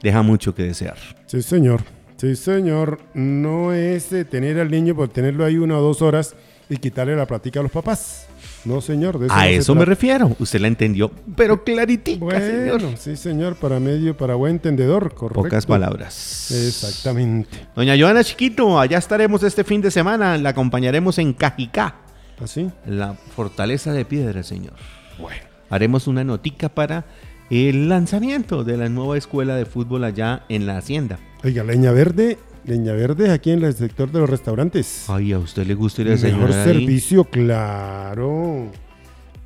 deja mucho que desear. Sí, señor. Sí, señor. No es tener al niño por tenerlo ahí una o dos horas y quitarle la platica a los papás. No, señor. a eso me refiero. Usted la entendió, pero claritica, bueno, Sí, señor, para medio, para buen entendedor, correcto. Pocas palabras. Exactamente. Doña Joana Chiquito, allá estaremos este fin de semana. La acompañaremos en Cajicá. ¿Así? ¿Ah, la fortaleza de piedra, señor. Bueno. Haremos una notica para el lanzamiento de la nueva escuela de fútbol allá en la hacienda. Oiga, Leña Verde Leña Verde, aquí en el sector de los restaurantes. Ay, ¿a usted le gusta ir a Mejor servicio, claro.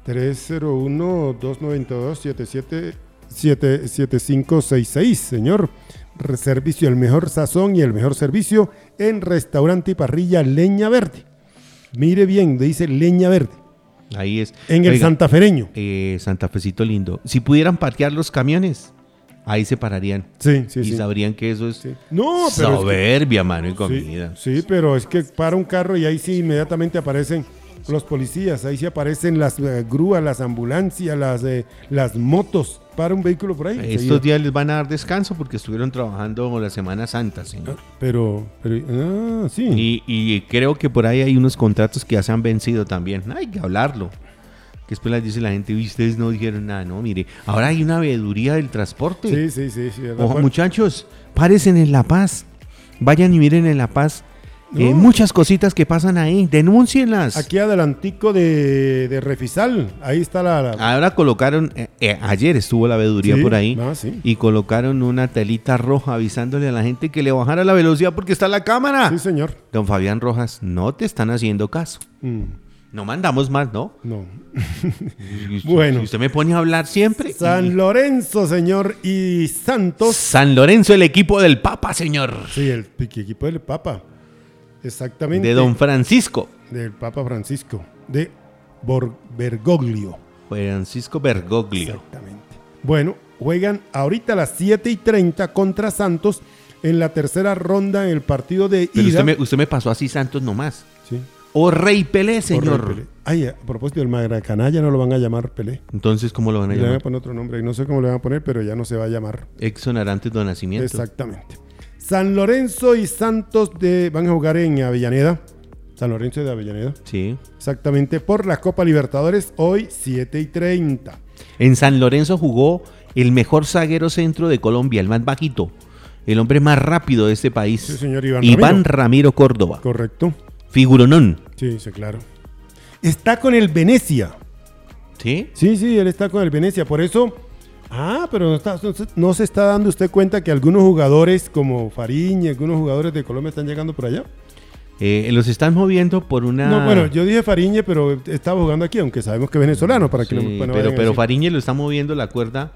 301-292-7566, señor. Servicio, el mejor sazón y el mejor servicio en restaurante y parrilla Leña Verde. Mire bien, dice Leña Verde. Ahí es. En el Santafereño. Eh, Santa Fecito lindo. Si pudieran parquear los camiones, ahí se pararían. Sí, sí, y sabrían que eso es no, pero soberbia, mano, y comida. Sí, pero es que para un carro y ahí sí inmediatamente aparecen los policías, ahí sí aparecen las eh, grúas, las ambulancias, las, eh, las motos para un vehículo por ahí. Estos días les van a dar descanso porque estuvieron trabajando la Semana Santa, señor. Ah, pero, pero ah, sí. Y, y, creo que por ahí hay unos contratos que ya se han vencido también. Hay que hablarlo después les dice la gente, ustedes no dijeron nada, no, mire, ahora hay una veeduría del transporte. Sí, sí, sí. sí Ojo, muchachos, párense en La Paz, vayan y miren en La Paz. Eh, muchas cositas que pasan ahí, denúncienlas. Aquí adelantico de, de Refisal, ahí está la... Ahora colocaron, eh, eh, ayer estuvo la veeduría por ahí, ah, y colocaron una telita roja avisándole a la gente que le bajara la velocidad porque está la cámara. Sí, señor. Don Fabián Rojas, no te están haciendo caso. Mm. No mandamos más, ¿no? No. bueno. usted me pone a hablar siempre. San Lorenzo, señor, y Santos. San Lorenzo, el equipo del Papa, señor. Sí, el equipo del Papa. Exactamente. De Don Francisco. Del Papa Francisco. De Bergoglio. Francisco Bergoglio. Exactamente. Bueno, juegan ahorita a las 7 y 30 contra Santos en la tercera ronda en el partido de ida. Usted me, usted me pasó así Santos nomás. Sí. O Rey Pelé, señor. Ay, a propósito del Magra Canalla no lo van a llamar Pelé. Entonces, ¿cómo lo van a llamar? Le van a poner otro nombre. No sé cómo le van a poner, pero ya no se va a llamar. Exonerantes de nacimiento. Exactamente. San Lorenzo y Santos de, van a jugar en Avellaneda. San Lorenzo de Avellaneda. Sí. Exactamente. Por la Copa Libertadores, hoy 7 y 30. En San Lorenzo jugó el mejor zaguero centro de Colombia, el más bajito. El hombre más rápido de este país. Sí, señor Iván, Iván Ramiro Córdoba. Correcto. Figuronón. Sí, sí, claro. Está con el Venecia. ¿Sí? Sí, sí, él está con el Venecia. Por eso. Ah, pero no, se está dando usted cuenta que algunos jugadores como Fariña, algunos jugadores de Colombia están llegando por allá. Eh, los están moviendo por una. No, bueno, yo dije Fariñe, pero estaba jugando aquí, aunque sabemos que es venezolano, para que Pero, pero Fariñe lo está moviendo la cuerda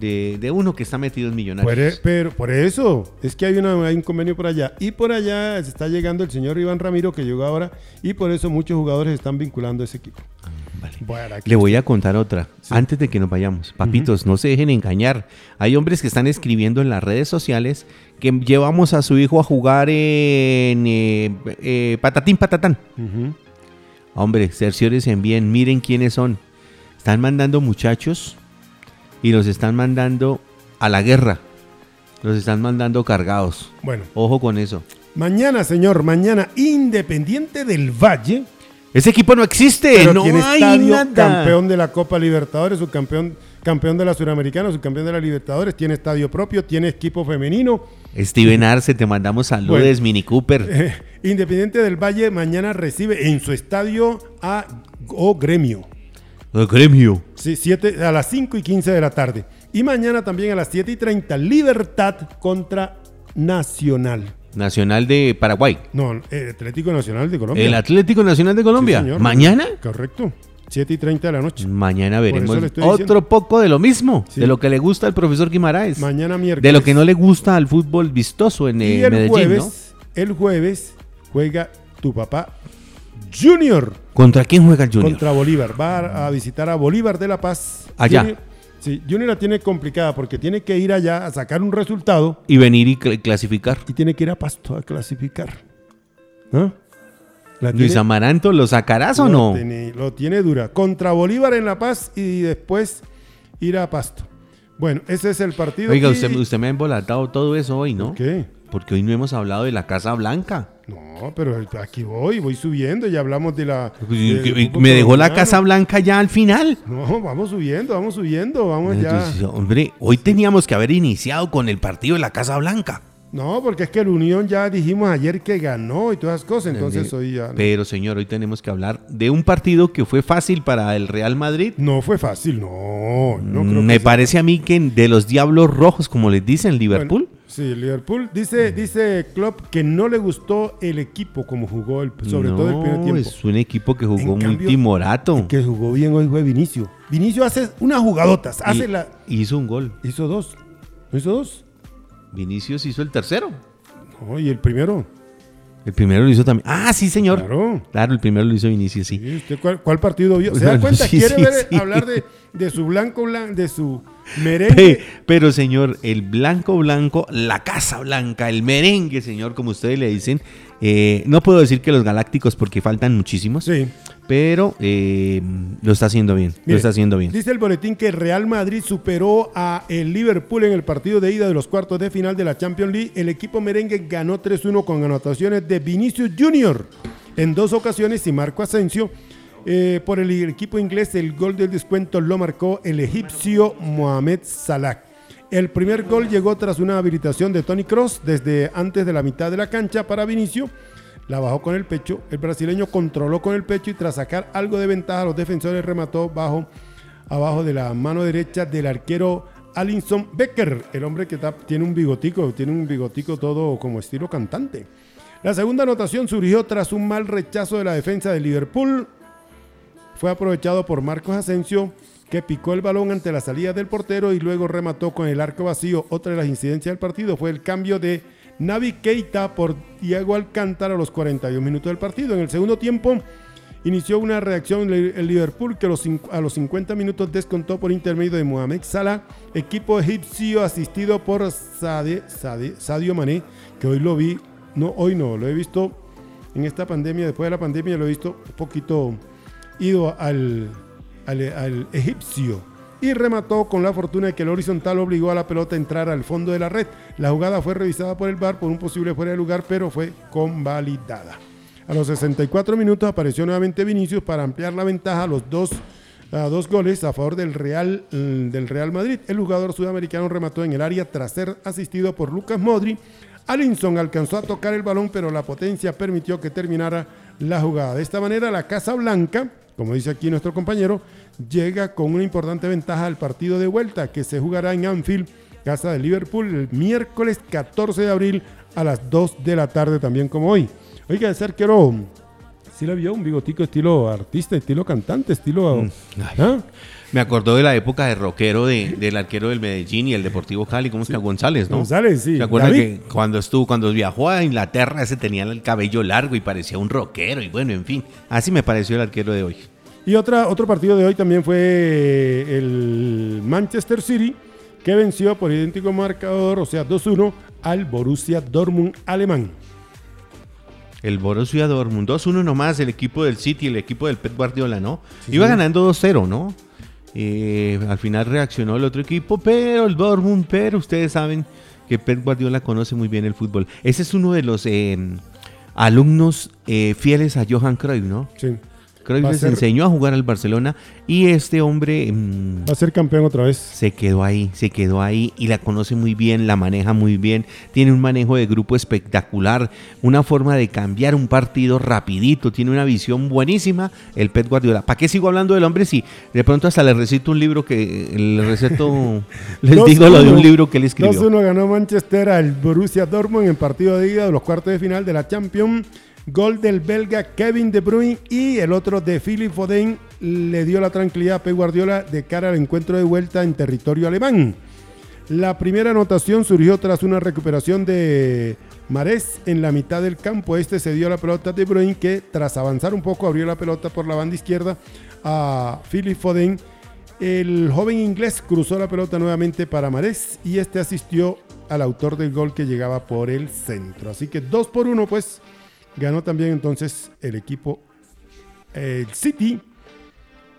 de, uno que está metido en millonarios. pero por eso, es que hay, una, hay un convenio por allá. Y por allá se está llegando el señor Iván Ramiro, que llegó ahora, y por eso muchos jugadores están vinculando a ese equipo. Le voy a contar otra, antes de que nos vayamos. Papitos, no se dejen engañar. Hay hombres que están escribiendo en las redes sociales que llevamos a su hijo a jugar en eh, eh, Patatín Patatán. Hombre, cerciores en bien, miren quiénes son. Están mandando muchachos y los están mandando a la guerra. Los están mandando cargados. Bueno. Ojo con eso. Mañana, señor, mañana, Independiente del Valle. Ese equipo no existe, no tiene hay estadio, campeón de la Copa Libertadores, subcampeón campeón de la Suramericana, subcampeón de la Libertadores, tiene estadio propio, tiene equipo femenino. Steven Arce, te mandamos saludos, Mini Cooper. Eh, Independiente del Valle mañana recibe en su estadio a O Gremio. El gremio. Sí, siete, a las 5 y 15 de la tarde. Y mañana también a las 7 y 30, Libertad contra Nacional. Nacional de Paraguay. No, el Atlético Nacional de Colombia. El Atlético Nacional de Colombia. ¿Mañana? Correcto. 7 y 30 de la noche. Mañana veremos otro poco de lo mismo, de lo que le gusta al profesor Guimaraes. Mañana miércoles. De lo que no le gusta al fútbol vistoso en y el jueves, El jueves juega tu papá Junior. ¿Contra quién juega el Junior? Contra Bolívar. Va a visitar a Bolívar de La Paz. Allá. Sí, Junior la tiene complicada porque tiene que ir allá a sacar un resultado. Y venir y clasificar. Y tiene que ir a Pasto a clasificar. ¿No? Luis Amaranto, ¿lo sacarás o no? lo tiene dura. Contra Bolívar en La Paz y después ir a Pasto. Bueno, ese es el partido. Oiga, usted, usted me ha embolatado todo eso hoy, ¿no? ¿Qué? Porque hoy no hemos hablado de la Casa Blanca. No, pero aquí voy, voy subiendo, ya hablamos de la... Me dejó la Casa Blanca ya al final. No, vamos subiendo, vamos subiendo, vamos ya. hombre, hoy teníamos que haber iniciado con el partido de la Casa Blanca. No, porque es que el Unión ya dijimos ayer que ganó y todas las cosas, entonces hoy ya... Pero señor, hoy tenemos que hablar de un partido que fue fácil para el Real Madrid. No fue fácil, no. no creo Me parece a mí que de los Diablos Rojos, como les dicen, Liverpool... Sí, Liverpool dice, dice Klopp que no le gustó el equipo como jugó, el, sobre todo el primer tiempo. Es un equipo que jugó muy timorato. Que jugó bien hoy fue Vinicio. Vinicio hace unas jugadotas, hace la. Hizo un gol. Hizo dos. ¿No hizo dos? Vinicius hizo el tercero. No, y el primero. El primero lo hizo también. Ah, sí, señor. Claro. Claro, el primero lo hizo Vinicius, sí. cuál, partido vio? ¿Se da cuenta? ¿Quiere ver, hablar de, de, su blanco, de su merengue? Pero, señor, el blanco blanco, la casa blanca, el merengue, señor, como ustedes le dicen, eh, no puedo decir que los galácticos porque faltan muchísimos. Sí. Pero eh, lo está haciendo bien. lo está haciendo bien. Dice el boletín que Real Madrid superó a el Liverpool en el partido de ida de los cuartos de final de la Champions League. El equipo merengue ganó 3-1 con anotaciones de Vinicius Junior en dos ocasiones y Marco Asensio. Eh, por el equipo inglés, el gol del descuento lo marcó el egipcio Mohamed Salah. El primer gol llegó tras una habilitación de Tony Cross desde antes de la mitad de la cancha para Vinicio. La bajó con el pecho. El brasileño controló con el pecho y tras sacar algo de ventaja, los defensores remató bajo, abajo de la mano derecha del arquero Alinson Becker, el hombre que tiene un bigotico, tiene un bigotico todo como estilo cantante. La segunda anotación surgió tras un mal rechazo de la defensa de Liverpool. Fue aprovechado por Marcos Asensio que picó el balón ante la salida del portero y luego remató con el arco vacío. Otra de las incidencias del partido fue el cambio de Navi Keita por Diego Alcántara a los 41 minutos del partido. En el segundo tiempo inició una reacción el Liverpool que a los 50 minutos descontó por intermedio de Mohamed Salah, equipo egipcio asistido por Sadio Mané, que hoy lo vi, no, hoy no, lo he visto en esta pandemia, después de la pandemia lo he visto un poquito ido al al, egipcio y remató con la fortuna de que el horizontal obligó a la pelota a entrar al fondo de la red. La jugada fue revisada por el VAR por un posible fuera de lugar, pero fue convalidada. A los 64 minutos apareció nuevamente Vinicius para ampliar la ventaja a los dos, dos goles a favor del Real, mm, del Real Madrid. El jugador sudamericano remató en el área tras ser asistido por Lucas Modri. Alinson alcanzó a tocar el balón, pero la potencia permitió que terminara la jugada. De esta manera, la Casa Blanca como dice aquí nuestro compañero, llega con una importante ventaja al partido de vuelta que se jugará en Anfield, casa de Liverpool, el miércoles 14 de abril a las 2 de la tarde también como hoy. Oiga, ser quiero sí le vio un bigotico estilo artista, estilo cantante, estilo... Mm, ¿ah? Me acordó de la época de rockero del arquero del Medellín y el Deportivo Cali, ¿cómo es que González, no? González, sí. ¿Se acuerda que cuando estuvo, cuando viajó a Inglaterra, ese tenía el cabello largo y parecía un rockero y bueno, en fin, así me pareció el arquero de hoy. Y otra, otro partido de hoy también fue el Manchester City, que venció por idéntico marcador, o sea, 2-1 al Borussia Dortmund alemán. El Borussia Dortmund, 2-1 nomás, el equipo del City, el equipo del Pep Guardiola, ¿no? Iba ganando 2-0, ¿no? Eh, al final reaccionó el otro equipo, pero el Dortmund, pero ustedes saben que Pep Guardiola conoce muy bien el fútbol. Ese es uno de los eh, alumnos eh, fieles a Johan Cruyff, ¿no? Sí. Cruyff les enseñó a jugar al Barcelona y este hombre... Mm, Va a ser campeón otra vez. Se quedó ahí, se quedó ahí y la conoce muy bien, la maneja muy bien, tiene un manejo de grupo espectacular, una forma de cambiar un partido rapidito, tiene una visión buenísima el Pep Guardiola. ¿Para qué sigo hablando del hombre si de pronto hasta le recito un libro que le receto, les digo lo de un libro que él escribió? 2-1 ganó Manchester al Borussia Dortmund en partido de ida de los cuartos de final de la Champions Gol del belga Kevin De Bruyne y el otro de Philip Foden le dio la tranquilidad a Pep Guardiola de cara al encuentro de vuelta en territorio alemán. La primera anotación surgió tras una recuperación de Marés en la mitad del campo. Este se dio la pelota de Bruyne que tras avanzar un poco abrió la pelota por la banda izquierda a Philip Foden. El joven inglés cruzó la pelota nuevamente para Marés y este asistió al autor del gol que llegaba por el centro. Así que dos por uno pues Ganó también entonces el equipo el City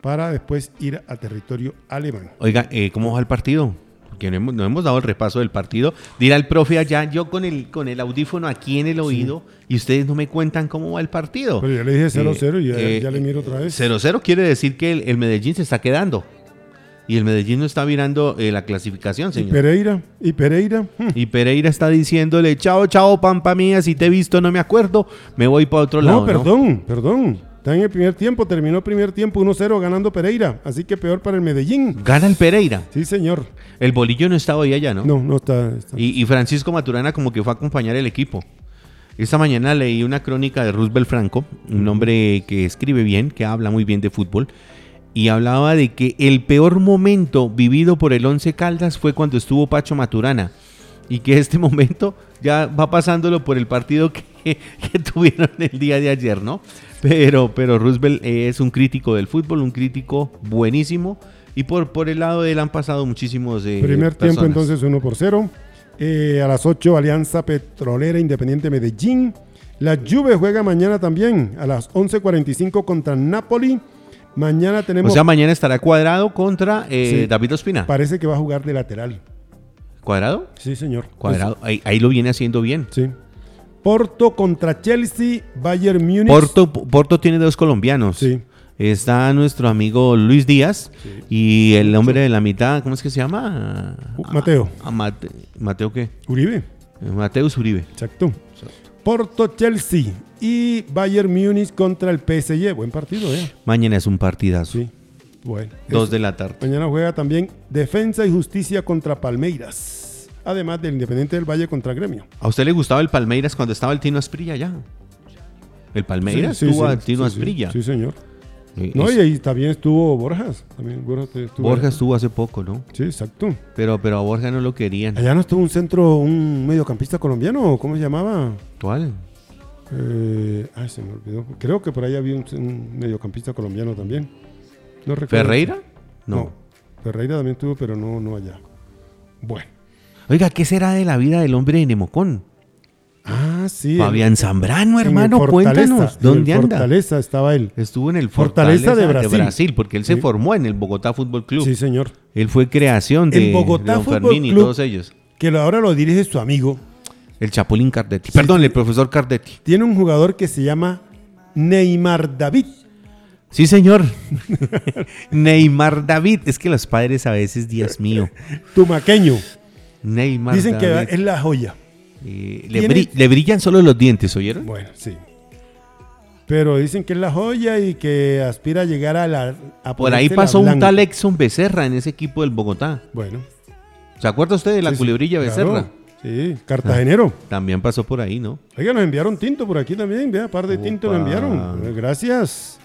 para después ir a territorio alemán. Oiga, eh, ¿cómo va el partido? porque no hemos, dado el repaso del partido. Dirá el profe allá, yo con el, con el audífono aquí en el oído, y ustedes no me cuentan cómo va el partido. Pero ya le dije 0-0 y eh, ya, le miro otra vez. 0-0 quiere decir que el, Medellín se está quedando. Y el Medellín no está mirando eh, la clasificación, señor. ¿Y Pereira? ¿Y Pereira? Y Pereira está diciéndole, chao, chao, pampa mía, si te he visto no me acuerdo, me voy para otro lado. No, perdón, perdón. Está en el primer tiempo, terminó el primer tiempo 1-0 ganando Pereira, así que peor para el Medellín. ¿Gana el Pereira? Sí, señor. El bolillo no estaba ahí allá, ¿no? No, no está. Y, Francisco Maturana como que fue a acompañar el equipo. Esta mañana leí una crónica de Roosevelt Franco, un hombre que escribe bien, que habla muy bien de fútbol, y hablaba de que el peor momento vivido por el Once Caldas fue cuando estuvo Pacho Maturana y que este momento ya va pasándolo por el partido que, que tuvieron el día de ayer, ¿no? Pero, pero Roosevelt es un crítico del fútbol, un crítico buenísimo. Y por, por el lado de él han pasado muchísimos. Eh, Primer tiempo entonces 1 por 0. Eh, a las 8 Alianza Petrolera Independiente Medellín. La Juve juega mañana también a las 11.45 contra Napoli. Mañana tenemos... O sea, mañana estará cuadrado contra eh, David Ospina. Parece que va a jugar de lateral. ¿Cuadrado? Sí, señor. Cuadrado. Ahí, ahí, lo viene haciendo bien. Sí. Porto contra Chelsea, Bayern Múnich. Porto, Porto tiene dos colombianos. Sí. Está nuestro amigo Luis Díaz y el hombre de la mitad, ¿cómo es que se llama? Uh, Mateo. Ah, ¿Mateo qué? Uribe. Eh, Mateus Uribe. Exacto. Porto Chelsea y Bayern Múnich contra el PSG. Buen partido, ¿eh? Mañana es un partidazo. Sí. Bueno. Dos de la tarde. Mañana juega también Defensa y Justicia contra Palmeiras además del Independiente del Valle contra Gremio. ¿A usted le gustaba el Palmeiras cuando estaba el Tino Asprilla ya? ¿El Palmeiras estuvo el Tino Asprilla? Sí, señor. no, y ahí también estuvo Borjas. También Borjas estuvo, Borjas estuvo hace poco, ¿no? Sí, exacto. Pero, pero a Borja no lo querían. Allá no estuvo un centro, un mediocampista colombiano, ¿cómo se llamaba? ¿Cuál? Eh, ay, se me olvidó. Creo que por ahí había un, mediocampista colombiano también. No ¿Ferreira? No. no. Ferreira también estuvo, pero no, no allá. Bueno. Oiga, ¿qué será de la vida del hombre de Nemocón? Ah, sí. Fabián Zambrano, hermano, cuéntanos, ¿dónde en Fortaleza estaba él. Estuvo en el Fortaleza, de, Brasil. porque él se formó en el Bogotá Fútbol Club. Sí, señor. Él fue creación de, el Bogotá Don Fermín y todos ellos. Que ahora lo dirige su amigo. El Chapulín Cardetti. Perdón, el profesor Cardetti. Tiene un jugador que se llama Neymar David. Sí, señor. Neymar David. Es que los padres a veces, Dios mío. Tumaqueño. Neymar. Dicen que es la joya. le, brillan solo los dientes, ¿oyeron? Bueno, sí. Pero dicen que es la joya y que aspira a llegar a la. Por ahí pasó un tal Exxon Becerra en ese equipo del Bogotá. Bueno. ¿Se acuerda usted de la culebrilla Becerra? Sí, cartagenero. También pasó por ahí, ¿no? Oiga, nos enviaron tinto por aquí también, vea, par de tinto nos enviaron. Gracias.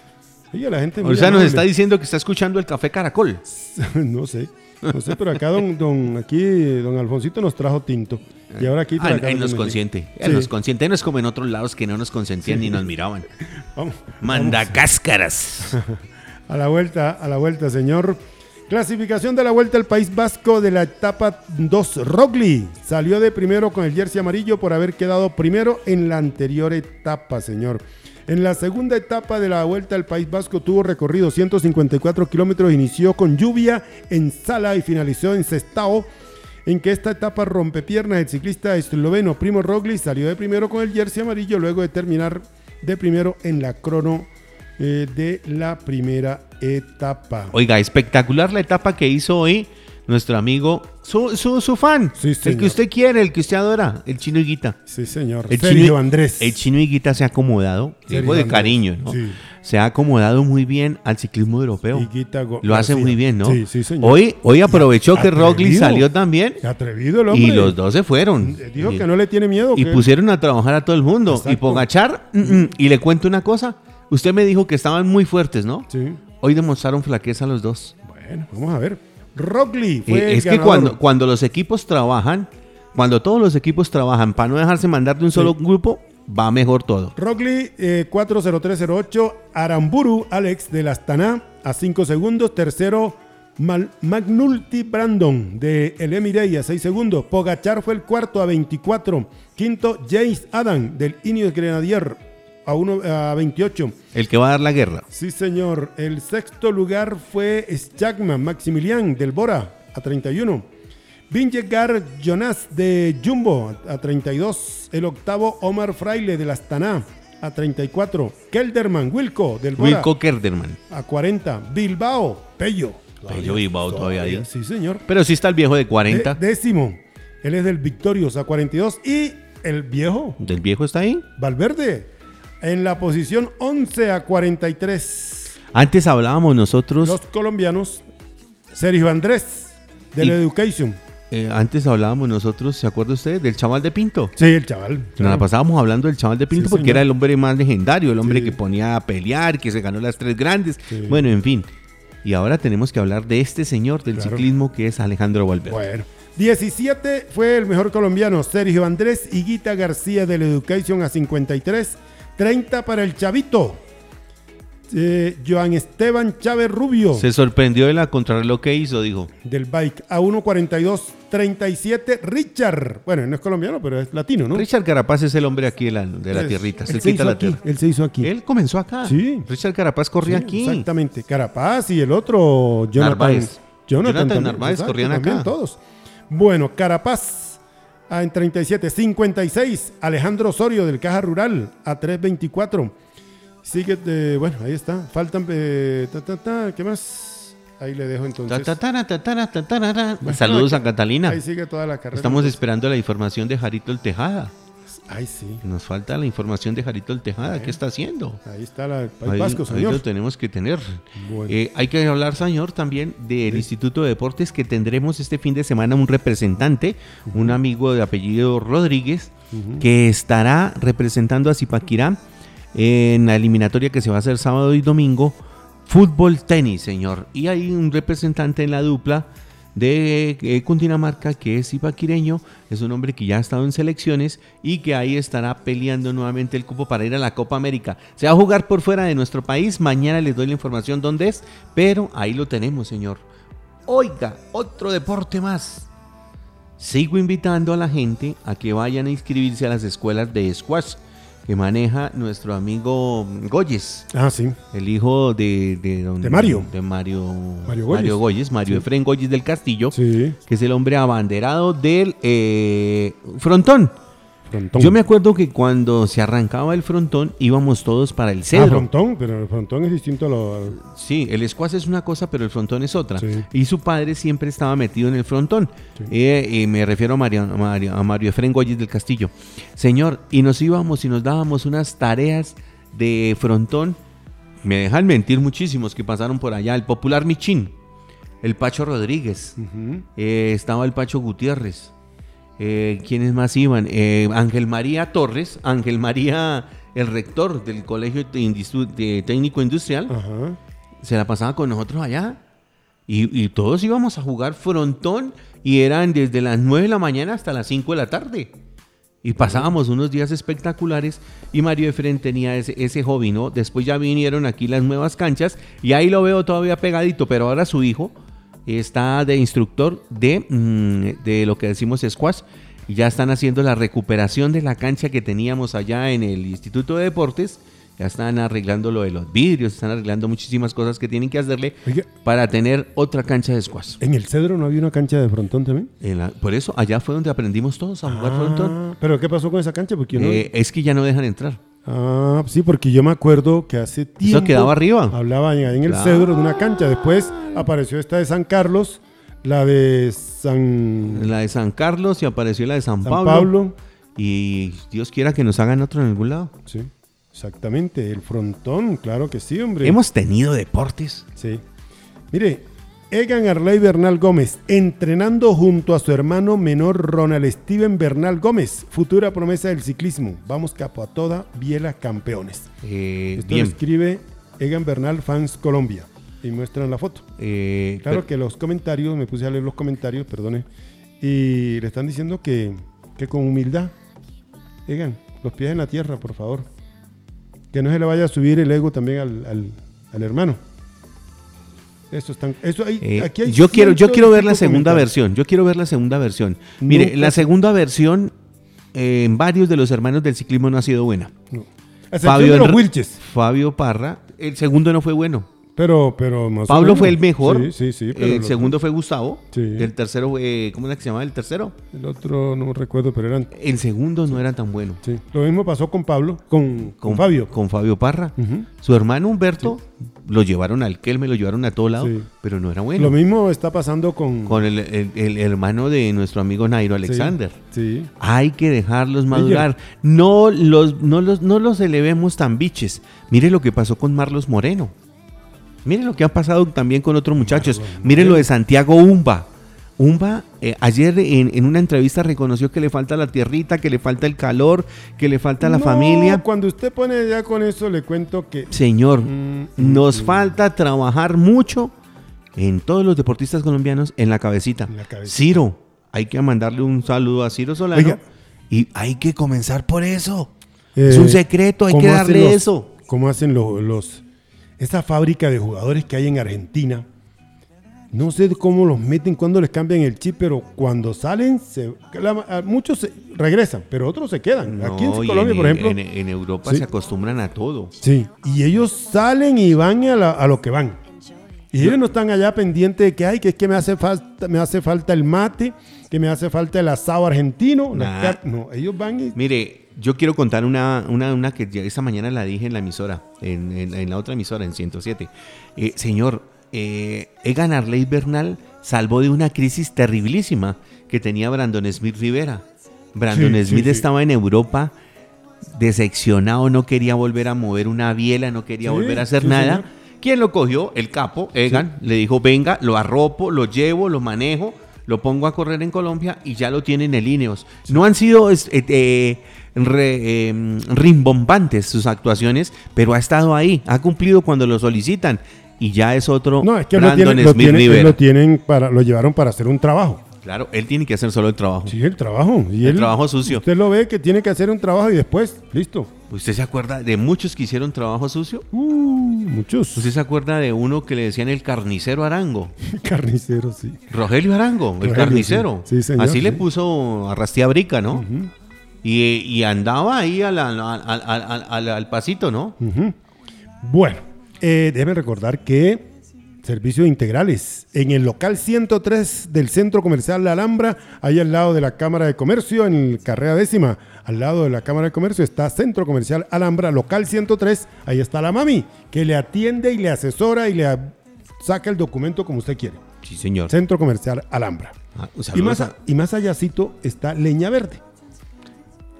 Oiga, la gente. O sea, nos está diciendo que está escuchando el café Caracol. no sé. No sé, pero acá don, don, aquí don Alfonsito nos trajo tinto. Y ahora aquí ah, Él nos consiente. Él nos consiente. No es como en otros lados que no nos consentían ni nos miraban. Vamos, Manda cáscaras. a la vuelta, a la vuelta, señor. Clasificación de la vuelta al País Vasco de la etapa 2. Rogli salió de primero con el jersey amarillo por haber quedado primero en la anterior etapa, señor. En la segunda etapa de la Vuelta al País Vasco tuvo recorrido 154 kilómetros, inició con lluvia en Sala y finalizó en Sestao. En que esta etapa rompe piernas el ciclista esloveno Primo Roglic salió de primero con el jersey amarillo luego de terminar de primero en la crono eh, de la primera etapa. Oiga, espectacular la etapa que hizo hoy nuestro amigo, su, su, fan, el que usted quiere, el que usted adora, el chino Higuita. Sí, señor. El chino, Andrés. El chino Higuita se ha acomodado, digo de cariño, ¿no? Se ha acomodado muy bien al ciclismo europeo. Lo hace muy bien, ¿no? Sí, sí, señor. Hoy, hoy aprovechó que Roglic salió también. Atrevido el hombre. Y los dos se fueron. Dijo que no le tiene miedo. Y pusieron a trabajar a todo el mundo. Y Pogachar, mm, mm, y le cuento una cosa. Usted me dijo que estaban muy fuertes, ¿no? Sí. Hoy demostraron flaqueza los dos. Bueno, vamos a ver. Rockley fue eh, Es que cuando, cuando los equipos trabajan, cuando todos los equipos trabajan para no dejarse mandar de un solo grupo, va mejor todo. Rockley eh, 40308, Aramburu Alex de la Astana a 5 segundos, tercero Magnulti Brandon de El Emirei a 6 segundos, Pogachar fue el cuarto a 24, quinto James Adam del Ineos Grenadier a, uno, a 28. El que va a dar la guerra. Sí, señor. El sexto lugar fue Stagman Maximilian del Bora a 31. Vingegaard Jonas de Jumbo a 32. El octavo Omar Fraile del Astana a 34. Kelderman Wilco del Bora. Wilco Kelderman. A 40. Bilbao Pello. Pello Bilbao todavía, ahí. Sí, señor. Pero sí está el viejo de 40. décimo. Él es del Victorious a 42. Y el viejo. ¿Del viejo está ahí? Valverde. En la posición 11 a 43. Antes hablábamos nosotros. Los colombianos. Sergio Andrés, del Education. Eh, antes hablábamos nosotros, ¿se acuerda usted? Del chaval de Pinto. Sí, el chaval. Nos pasábamos hablando del chaval de Pinto porque era el hombre más legendario, el hombre que ponía a pelear, que se ganó las tres grandes. Bueno, en fin. Y ahora tenemos que hablar de este señor del ciclismo que es Alejandro Valverde. Bueno. 17 fue el mejor colombiano, Sergio Andrés Higuita García del Education a 53. 30 para el Chavito, eh, Joan Esteban Chávez Rubio. Se sorprendió de la contrarreloj que hizo, dijo. Del bike a 1.42.37. Richard. Bueno, no es colombiano, pero es latino, ¿no? Richard Carapaz es el hombre aquí de la, de la tierrita. Él se, hizo aquí, él se hizo aquí. Él comenzó acá. Sí. Richard Carapaz corría aquí. Exactamente. Carapaz y el otro, Jonathan. Narváez. Jonathan, Narváez corrían acá. todos. Bueno, Carapaz en 37. 56. Alejandro Osorio del Caja Rural a 3.24. Sigue, de, bueno, ahí está. Faltan, eh, ¿qué más? Ahí le dejo entonces. Saludos a Catalina. Ahí sigue toda la carrera. Estamos esperando la información de Jarito el Tejada. Ay, sí. Nos falta la información de Jarito el Tejada. ¿Qué está haciendo? Ahí está la, el Pasco, señor. Ahí lo tenemos que tener. Eh, hay que hablar, señor, también del Instituto de Deportes que tendremos este fin de semana un representante, un amigo de apellido Rodríguez, que estará representando a Zipaquirá en la eliminatoria que se va a hacer sábado y domingo, fútbol tenis, señor. Y hay un representante en la dupla de eh, Cundinamarca que es ipaquireño, es un hombre que ya ha estado en selecciones y que ahí estará peleando nuevamente el cupo para ir a la Copa América. Se va a jugar por fuera de nuestro país, mañana les doy la información dónde es, pero ahí lo tenemos, señor. Oiga, otro deporte más. Sigo invitando a la gente a que vayan a inscribirse a las escuelas de squash que maneja nuestro amigo Goyes. Ah, sí. El hijo de, de, Mario. De Mario, Mario Goyes, Mario, Goyes, Mario Efren Goyes del Castillo, que es el hombre abanderado del eh, frontón. Yo me acuerdo que cuando se arrancaba el frontón íbamos todos para el ah, cedro. Ah, frontón, pero el frontón es distinto a lo... Sí, el squash es una cosa, pero el frontón es otra. Y su padre siempre estaba metido en el frontón. Eh, y me refiero a Mario, Mario, a Mario Efren Goyes del Castillo. Señor, y nos íbamos y nos dábamos unas tareas de frontón. Me dejan mentir muchísimos que pasaron por allá. El popular Michín, el Pacho Rodríguez, eh, estaba el Pacho Gutiérrez. Eh, ¿Quiénes más iban? Eh, Ángel María Torres, Ángel María, el rector del Colegio Técnico Industrial, se la pasaba con nosotros allá. Y, todos íbamos a jugar frontón y eran desde las 9 de la mañana hasta las 5 de la tarde. Y pasábamos unos días espectaculares y Mario Efren tenía ese, ese hobby, ¿no? Después ya vinieron aquí las nuevas canchas y ahí lo veo todavía pegadito, pero ahora su hijo está de instructor de, mm, de lo que decimos squash. Y ya están haciendo la recuperación de la cancha que teníamos allá en el Instituto de Deportes. Ya están arreglando lo de los vidrios, están arreglando muchísimas cosas que tienen que hacerle para tener otra cancha de squash. ¿En el Cedro no había una cancha de frontón también? por eso, allá fue donde aprendimos todos a jugar ah, frontón. ¿Pero qué pasó con esa cancha? Porque eh, es que ya no dejan entrar. Ah, sí, porque yo me acuerdo que hace tiempo. Eso quedaba arriba. Hablaban en el cedro de una cancha. Después apareció esta de San Carlos, la de San. La de San Carlos y apareció la de San, San Pablo. Y Dios quiera que nos hagan otro en algún lado. Sí, exactamente. El frontón, claro que sí, hombre. Hemos tenido deportes. Sí. Mire, Egan Arley Bernal Gómez, entrenando junto a su hermano menor Ronald Steven Bernal Gómez, futura promesa del ciclismo. Vamos capo a toda, Biela campeones. Eh, Esto escribe Egan Bernal Fans Colombia y muestran la foto. Eh, claro que los comentarios, me puse a leer los comentarios, perdone, y le están diciendo que, que con humildad, Egan, los pies en la tierra, por favor. Que no se le vaya a subir el ego también al, al hermano. Eso eh, yo quiero, yo quiero ver la segunda versión. Yo quiero ver la segunda versión. Mire, la segunda versión eh, en varios de los hermanos del ciclismo no ha sido buena. Fabio, Fabio Parra, el segundo no fue bueno. Pero, pero Pablo fue el mejor. Sí, sí, sí. el segundo fue Gustavo. El tercero fue. ¿Cómo era que se llamaba el tercero? El otro no recuerdo, pero eran. El segundo no era tan bueno. Sí. Lo mismo pasó con Pablo, con, con, Fabio. Con Fabio Parra. Su hermano Humberto lo llevaron al Kelme, lo llevaron a todo lado, pero no era bueno. Lo mismo está pasando con. Con el, el, hermano de nuestro amigo Nairo Alexander. Sí. Hay que dejarlos madurar. No los, no, los, no los elevemos tan biches. Mire lo que pasó con Marlos Moreno. Miren lo que ha pasado también con otros muchachos. Miren lo de Santiago Umba. Umba eh, ayer en, una entrevista reconoció que le falta la tierrita, que le falta el calor, que le falta la familia. Cuando usted pone ya con eso, le cuento que... Señor, mm, mm, nos mm. falta trabajar mucho en todos los deportistas colombianos en la cabecita. Ciro, hay que mandarle un saludo a Ciro Solano. y hay que comenzar por eso. es un eh, secreto, hay que darle eso. ¿Cómo hacen los esa fábrica de jugadores que hay en Argentina, no sé cómo los meten, cuando les cambian el chip, pero cuando salen, muchos regresan, pero otros se quedan. Aquí en Colombia, por ejemplo. En, Europa se acostumbran a todo. Sí, y ellos salen y van a, lo que van. Y ellos no están allá pendientes de que hay, que es que me hace falta, me hace falta el mate, que me hace falta el asado argentino. No, ellos van y. Mire, yo quiero contar una, una, una que esta mañana la dije en la emisora, en, la otra emisora, en 107. Eh, señor, eh, Egan Arley Bernal salvó de una crisis terribilísima que tenía Brandon Smith Rivera. Brandon Smith estaba en Europa decepcionado, no quería volver a mover una biela, no quería volver a hacer nada. ¿Quién lo cogió? El capo, Egan, le dijo, venga, lo arropo, lo llevo, lo manejo, lo pongo a correr en Colombia y ya lo tienen en Ineos. No han sido... Eh, Em, rimbombantes sus actuaciones, pero ha estado ahí, ha cumplido cuando lo solicitan y ya es otro no, es que lo, tienen, para, lo llevaron para hacer un trabajo. Claro, él tiene que hacer solo el trabajo. Sí, el trabajo. Y el trabajo sucio. Usted lo ve que tiene que hacer un trabajo y después, listo. ¿Usted se acuerda de muchos que hicieron trabajo sucio? Uh, muchos. ¿Usted se acuerda de uno que le decían el carnicero Arango? carnicero, sí. Rogelio Arango, el carnicero. Sí. señor, Así le puso a Rastía Brica, ¿no? Y, andaba ahí al, pasito, ¿no? Bueno, eh, deben recordar que servicios integrales en el local 103 del Centro Comercial La Alhambra, ahí al lado de la Cámara de Comercio, en el carrera décima, al lado de la Cámara de Comercio está Centro Comercial Alhambra, local 103, ahí está la mami, que le atiende y le asesora y le saca el documento como usted quiere. Sí, señor. Centro Comercial Alhambra. Ah, y, más, y más allácito está Leña Verde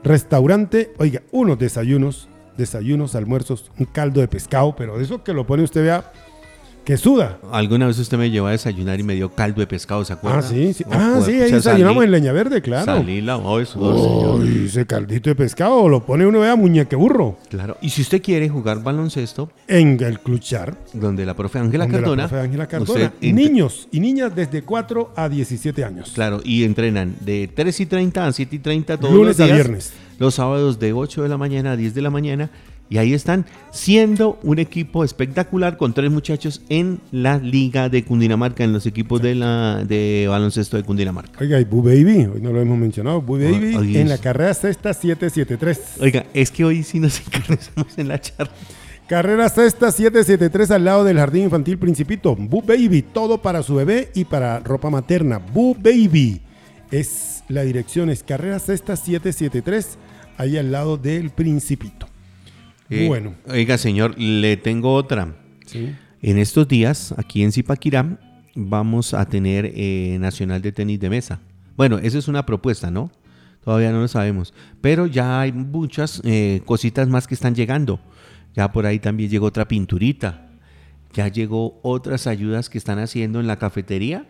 Restaurante, oiga, unos desayunos, desayunos, almuerzos, un caldo de pescado, pero de eso que lo pone usted vea que suda. Alguna vez usted me llevó a desayunar y me dio caldo de pescado, ¿se acuerda? Ah, sí, sí. ah, sí, ahí desayunamos en Leña Verde, claro. Salí la eso, ese caldito de pescado lo pone uno, vea, muñeque burro. Claro, y si usted quiere jugar baloncesto. En el Cluchar. Donde la profe Ángela Cardona. La profe Ángela Cardona. Niños y niñas desde 4 a 17 años. Claro, y entrenan de 3 y 30 a 7 y 30 todos Lunes los días. a viernes. Los sábados de 8 de la mañana a 10 de la mañana y ahí están siendo un equipo espectacular con tres muchachos en la liga de Cundinamarca, en los equipos de la de baloncesto de Cundinamarca. Oiga, y Boo Baby, hoy no lo hemos mencionado, Boo Baby en la carrera sexta 773. Oiga, es que hoy sí nos encarnamos en la charla. Carrera sexta 773 al lado del Jardín Infantil Principito. Boo Baby, todo para su bebé y para ropa materna. Boo Baby. Es la dirección, es carrera sexta 773, ahí al lado del Principito. Eh, bueno. Oiga, señor, le tengo otra. En estos días, aquí en Zipaquirá, vamos a tener eh, Nacional de Tenis de Mesa. Bueno, esa es una propuesta, ¿no? Todavía no lo sabemos. Pero ya hay muchas eh, cositas más que están llegando. Ya por ahí también llegó otra pinturita. Ya llegó otras ayudas que están haciendo en la cafetería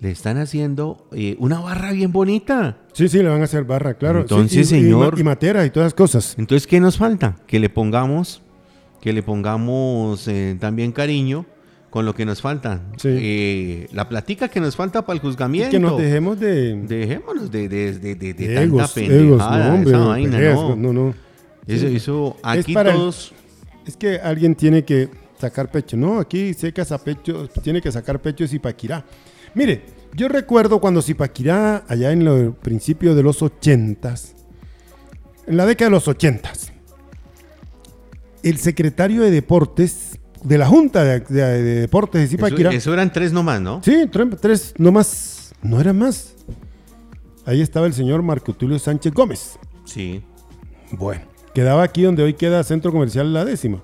le están haciendo eh, una barra bien bonita. Sí, sí, le van a hacer barra, claro. Entonces, señor. Y, matera y todas las cosas. Entonces, ¿qué nos falta? Que le pongamos, que le pongamos eh, también cariño con lo que nos falta. Sí. Eh, la platica que nos falta para el juzgamiento. que nos dejemos de. Dejémonos de, de, de, de, de tanta pendejada, no, hombre, esa vaina, no. no, no. Eso, eso aquí todos. es que alguien tiene que sacar pecho. No, aquí secas a pecho, tiene que sacar pecho y paquirá. Mire, yo recuerdo cuando Zipaquirá, allá en el principio de los ochentas, en la década de los ochentas, el secretario de Deportes de la Junta de, Deportes de Zipaquirá. Eso, eran tres nomás, ¿no? Sí, tres, tres nomás. No eran más. Ahí estaba el señor Marco Tulio Sánchez Gómez. Sí. Bueno, quedaba aquí donde hoy queda Centro Comercial La Décima.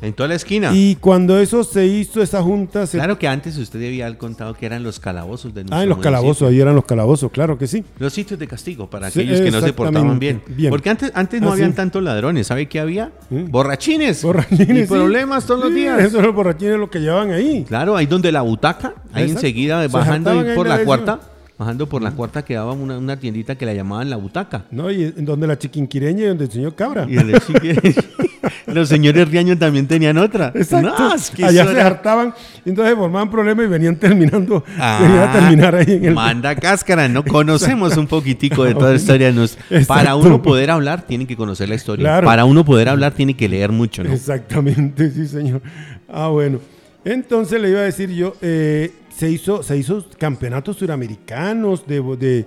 En toda la esquina. Y cuando eso se hizo, esa junta... Se... Claro que antes usted había contado que eran los calabozos de Ah, en los calabozos, ahí eran los calabozos, claro que sí. Los sitios de castigo para aquellos que no se portaban bien. Porque antes, antes no ah, habían tantos ladrones, ¿sabe qué había? Borrachines. Borrachines. Y problemas todos los días. Eso los borrachines lo que llevaban ahí. Claro, ahí donde la butaca, ahí enseguida bajando por la cuarta bajando por la cuarta quedaba una, una, tiendita que la llamaban La Butaca. No, y donde la chiquinquireña y donde el señor Cabra. Y Los señores Riaño también tenían otra. Exacto. Allá se hartaban, entonces formaban problemas y venían terminando, ah, a terminar ahí en el... Manda cáscara, no conocemos un poquitico de toda la historia. Nos, para uno poder hablar, tiene que conocer la historia. Para uno poder hablar, tiene que leer mucho, ¿no? Exactamente, sí, señor. Ah, bueno. Entonces le iba a decir yo, eh, se hizo, se hizo campeonatos suramericanos, de,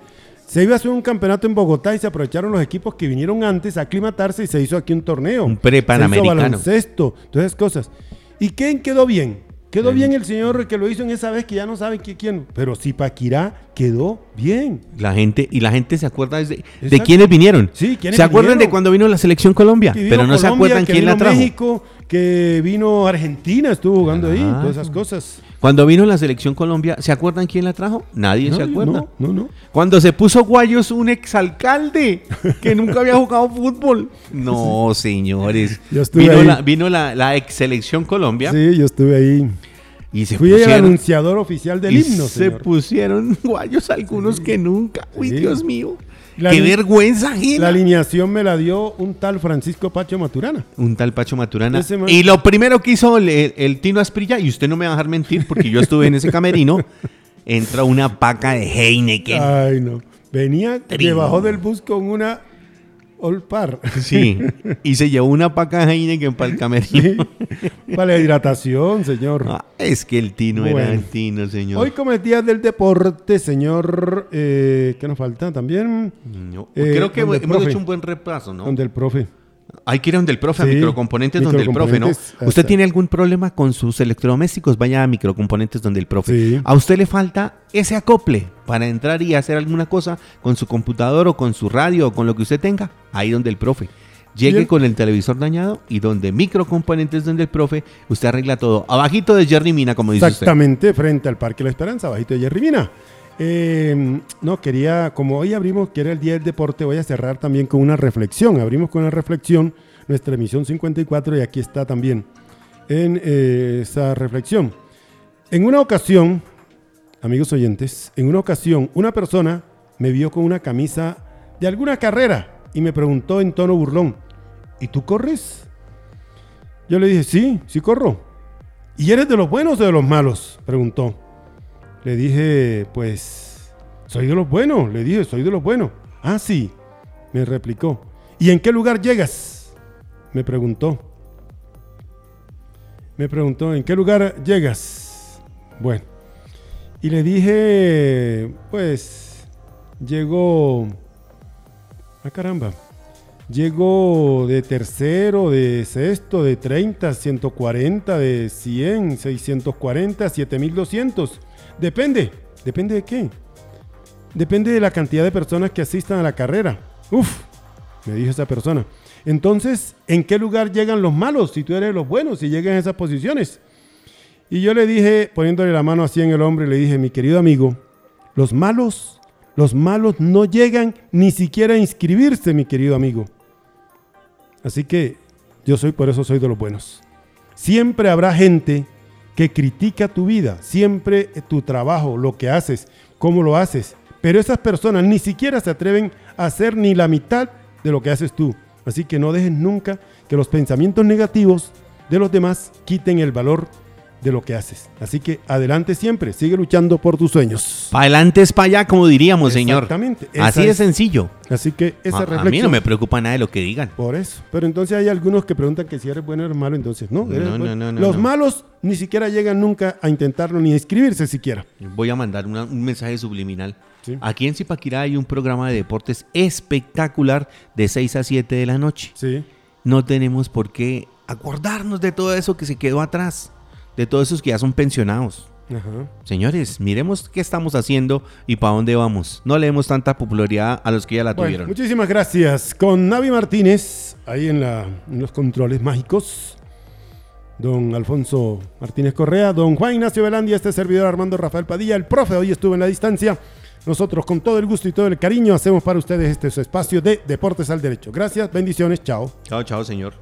se iba a hacer un campeonato en Bogotá y se aprovecharon los equipos que vinieron antes a aclimatarse y se hizo aquí un torneo. Un pre-panamericano. Baloncesto, todas esas cosas. ¿Y quién quedó bien? Quedó bien el señor que lo hizo en esa vez que ya no saben quién, pero Zipaquirá quedó bien. La gente y la gente se acuerda de, de quiénes vinieron. Sí, ¿quiénes Se acuerdan de cuando vino la selección Colombia, pero no se acuerdan quién la trajo. México, que vino Argentina, estuvo jugando ahí, todas esas cosas. Cuando vino la selección Colombia, ¿se acuerdan quién la trajo? Nadie se acuerda. No, no, no. Cuando se puso Guayos un exalcalde que nunca había jugado fútbol. No, señores. vino, La, vino la, ex selección Colombia. Sí, yo estuve ahí. Y se Fui el anunciador oficial del himno. Se pusieron guayos algunos que nunca. Uy, Dios mío. ¡Qué vergüenza, La alineación me la dio un tal Francisco Pacho Maturana. Un tal Pacho Maturana. Y lo primero que hizo el, Tino Asprilla, y usted no me va a dejar mentir porque yo estuve en ese camerino, entra una paca de Heineken. Ay, no. Venía debajo del bus con una Olpar. Sí, y se llevó una paca Heineken para el camerino. para la hidratación, señor. Ah, es que el Tino era el Tino, señor. Hoy como día del deporte, señor, eh, ¿qué nos falta también? Eh, creo que hemos hecho un buen repaso, ¿no? Donde el profe. Hay que ir donde el profe, a microcomponentes donde el profe, ¿no? ¿Usted tiene algún problema con sus electrodomésticos? Vaya a microcomponentes donde el profe. A usted le falta ese acople para entrar y hacer alguna cosa con su computador o con su radio o con lo que usted tenga. Ahí donde el profe. Llegue con el televisor dañado y donde microcomponentes donde el profe, usted arregla todo. Abajito de Jerry Mina, como dice Exactamente, frente al Parque La Esperanza, abajito de Jerry Mina. Eh, no, quería, como hoy abrimos, que era el Día del Deporte, voy a cerrar también con una reflexión. Abrimos con una reflexión nuestra emisión 54 y aquí está también en eh, esa reflexión. En una ocasión, amigos oyentes, en una ocasión una persona me vio con una camisa de alguna carrera y me preguntó en tono burlón, ¿y tú corres? Yo le dije, sí, sí corro. ¿Y eres de los buenos o de los malos? Preguntó. Le dije, pues, soy de los buenos. Le dije, soy de los buenos. Ah, sí, me replicó. ¿Y en qué lugar llegas? Me preguntó. Me preguntó, ¿en qué lugar llegas? Bueno, y le dije, pues, llegó... Ah, caramba. Llego de tercero, de sexto, de 30, 140, de 100, 640, 7200. Depende. ¿Depende de qué? Depende de la cantidad de personas que asistan a la carrera. Uf, me dijo esa persona. Entonces, ¿en qué lugar llegan los malos si tú eres los buenos y llegan a esas posiciones? Y yo le dije, poniéndole la mano así en el hombre, le dije, mi querido amigo, los malos, los malos no llegan ni siquiera a inscribirse, mi querido amigo. Así que yo soy, por eso soy de los buenos. Siempre habrá gente que critica tu vida, siempre tu trabajo, lo que haces, cómo lo haces. Pero esas personas ni siquiera se atreven a hacer ni la mitad de lo que haces tú. Así que no dejes nunca que los pensamientos negativos de los demás quiten el valor de lo que haces. Así que adelante siempre, sigue luchando por tus sueños. Para adelante es para allá, como diríamos, señor. Exactamente. Así de sencillo. Así que esa a, reflexión. A mí no me preocupa nada de lo que digan. Por eso. Pero entonces hay algunos que preguntan que si eres bueno o eres malo, entonces no. no, no, no Los malos ni siquiera llegan nunca a intentarlo ni a inscribirse siquiera. Voy a mandar un mensaje subliminal. Aquí en Zipaquirá hay un programa de deportes espectacular de 6 a 7 de la noche. Sí. No tenemos por qué acordarnos de todo eso que se quedó atrás, de todos esos que ya son pensionados. Señores, miremos qué estamos haciendo y para dónde vamos. No le demos tanta popularidad a los que ya la tuvieron. Muchísimas gracias. Con Navi Martínez, ahí en, la, en los controles mágicos. Don Alfonso Martínez Correa, don Juan Ignacio Velandia, este servidor Armando Rafael Padilla, el profe hoy estuvo en la distancia. Nosotros con todo el gusto y todo el cariño hacemos para ustedes este espacio de Deportes al Derecho. Gracias, bendiciones, chao. Chao, chao, señor.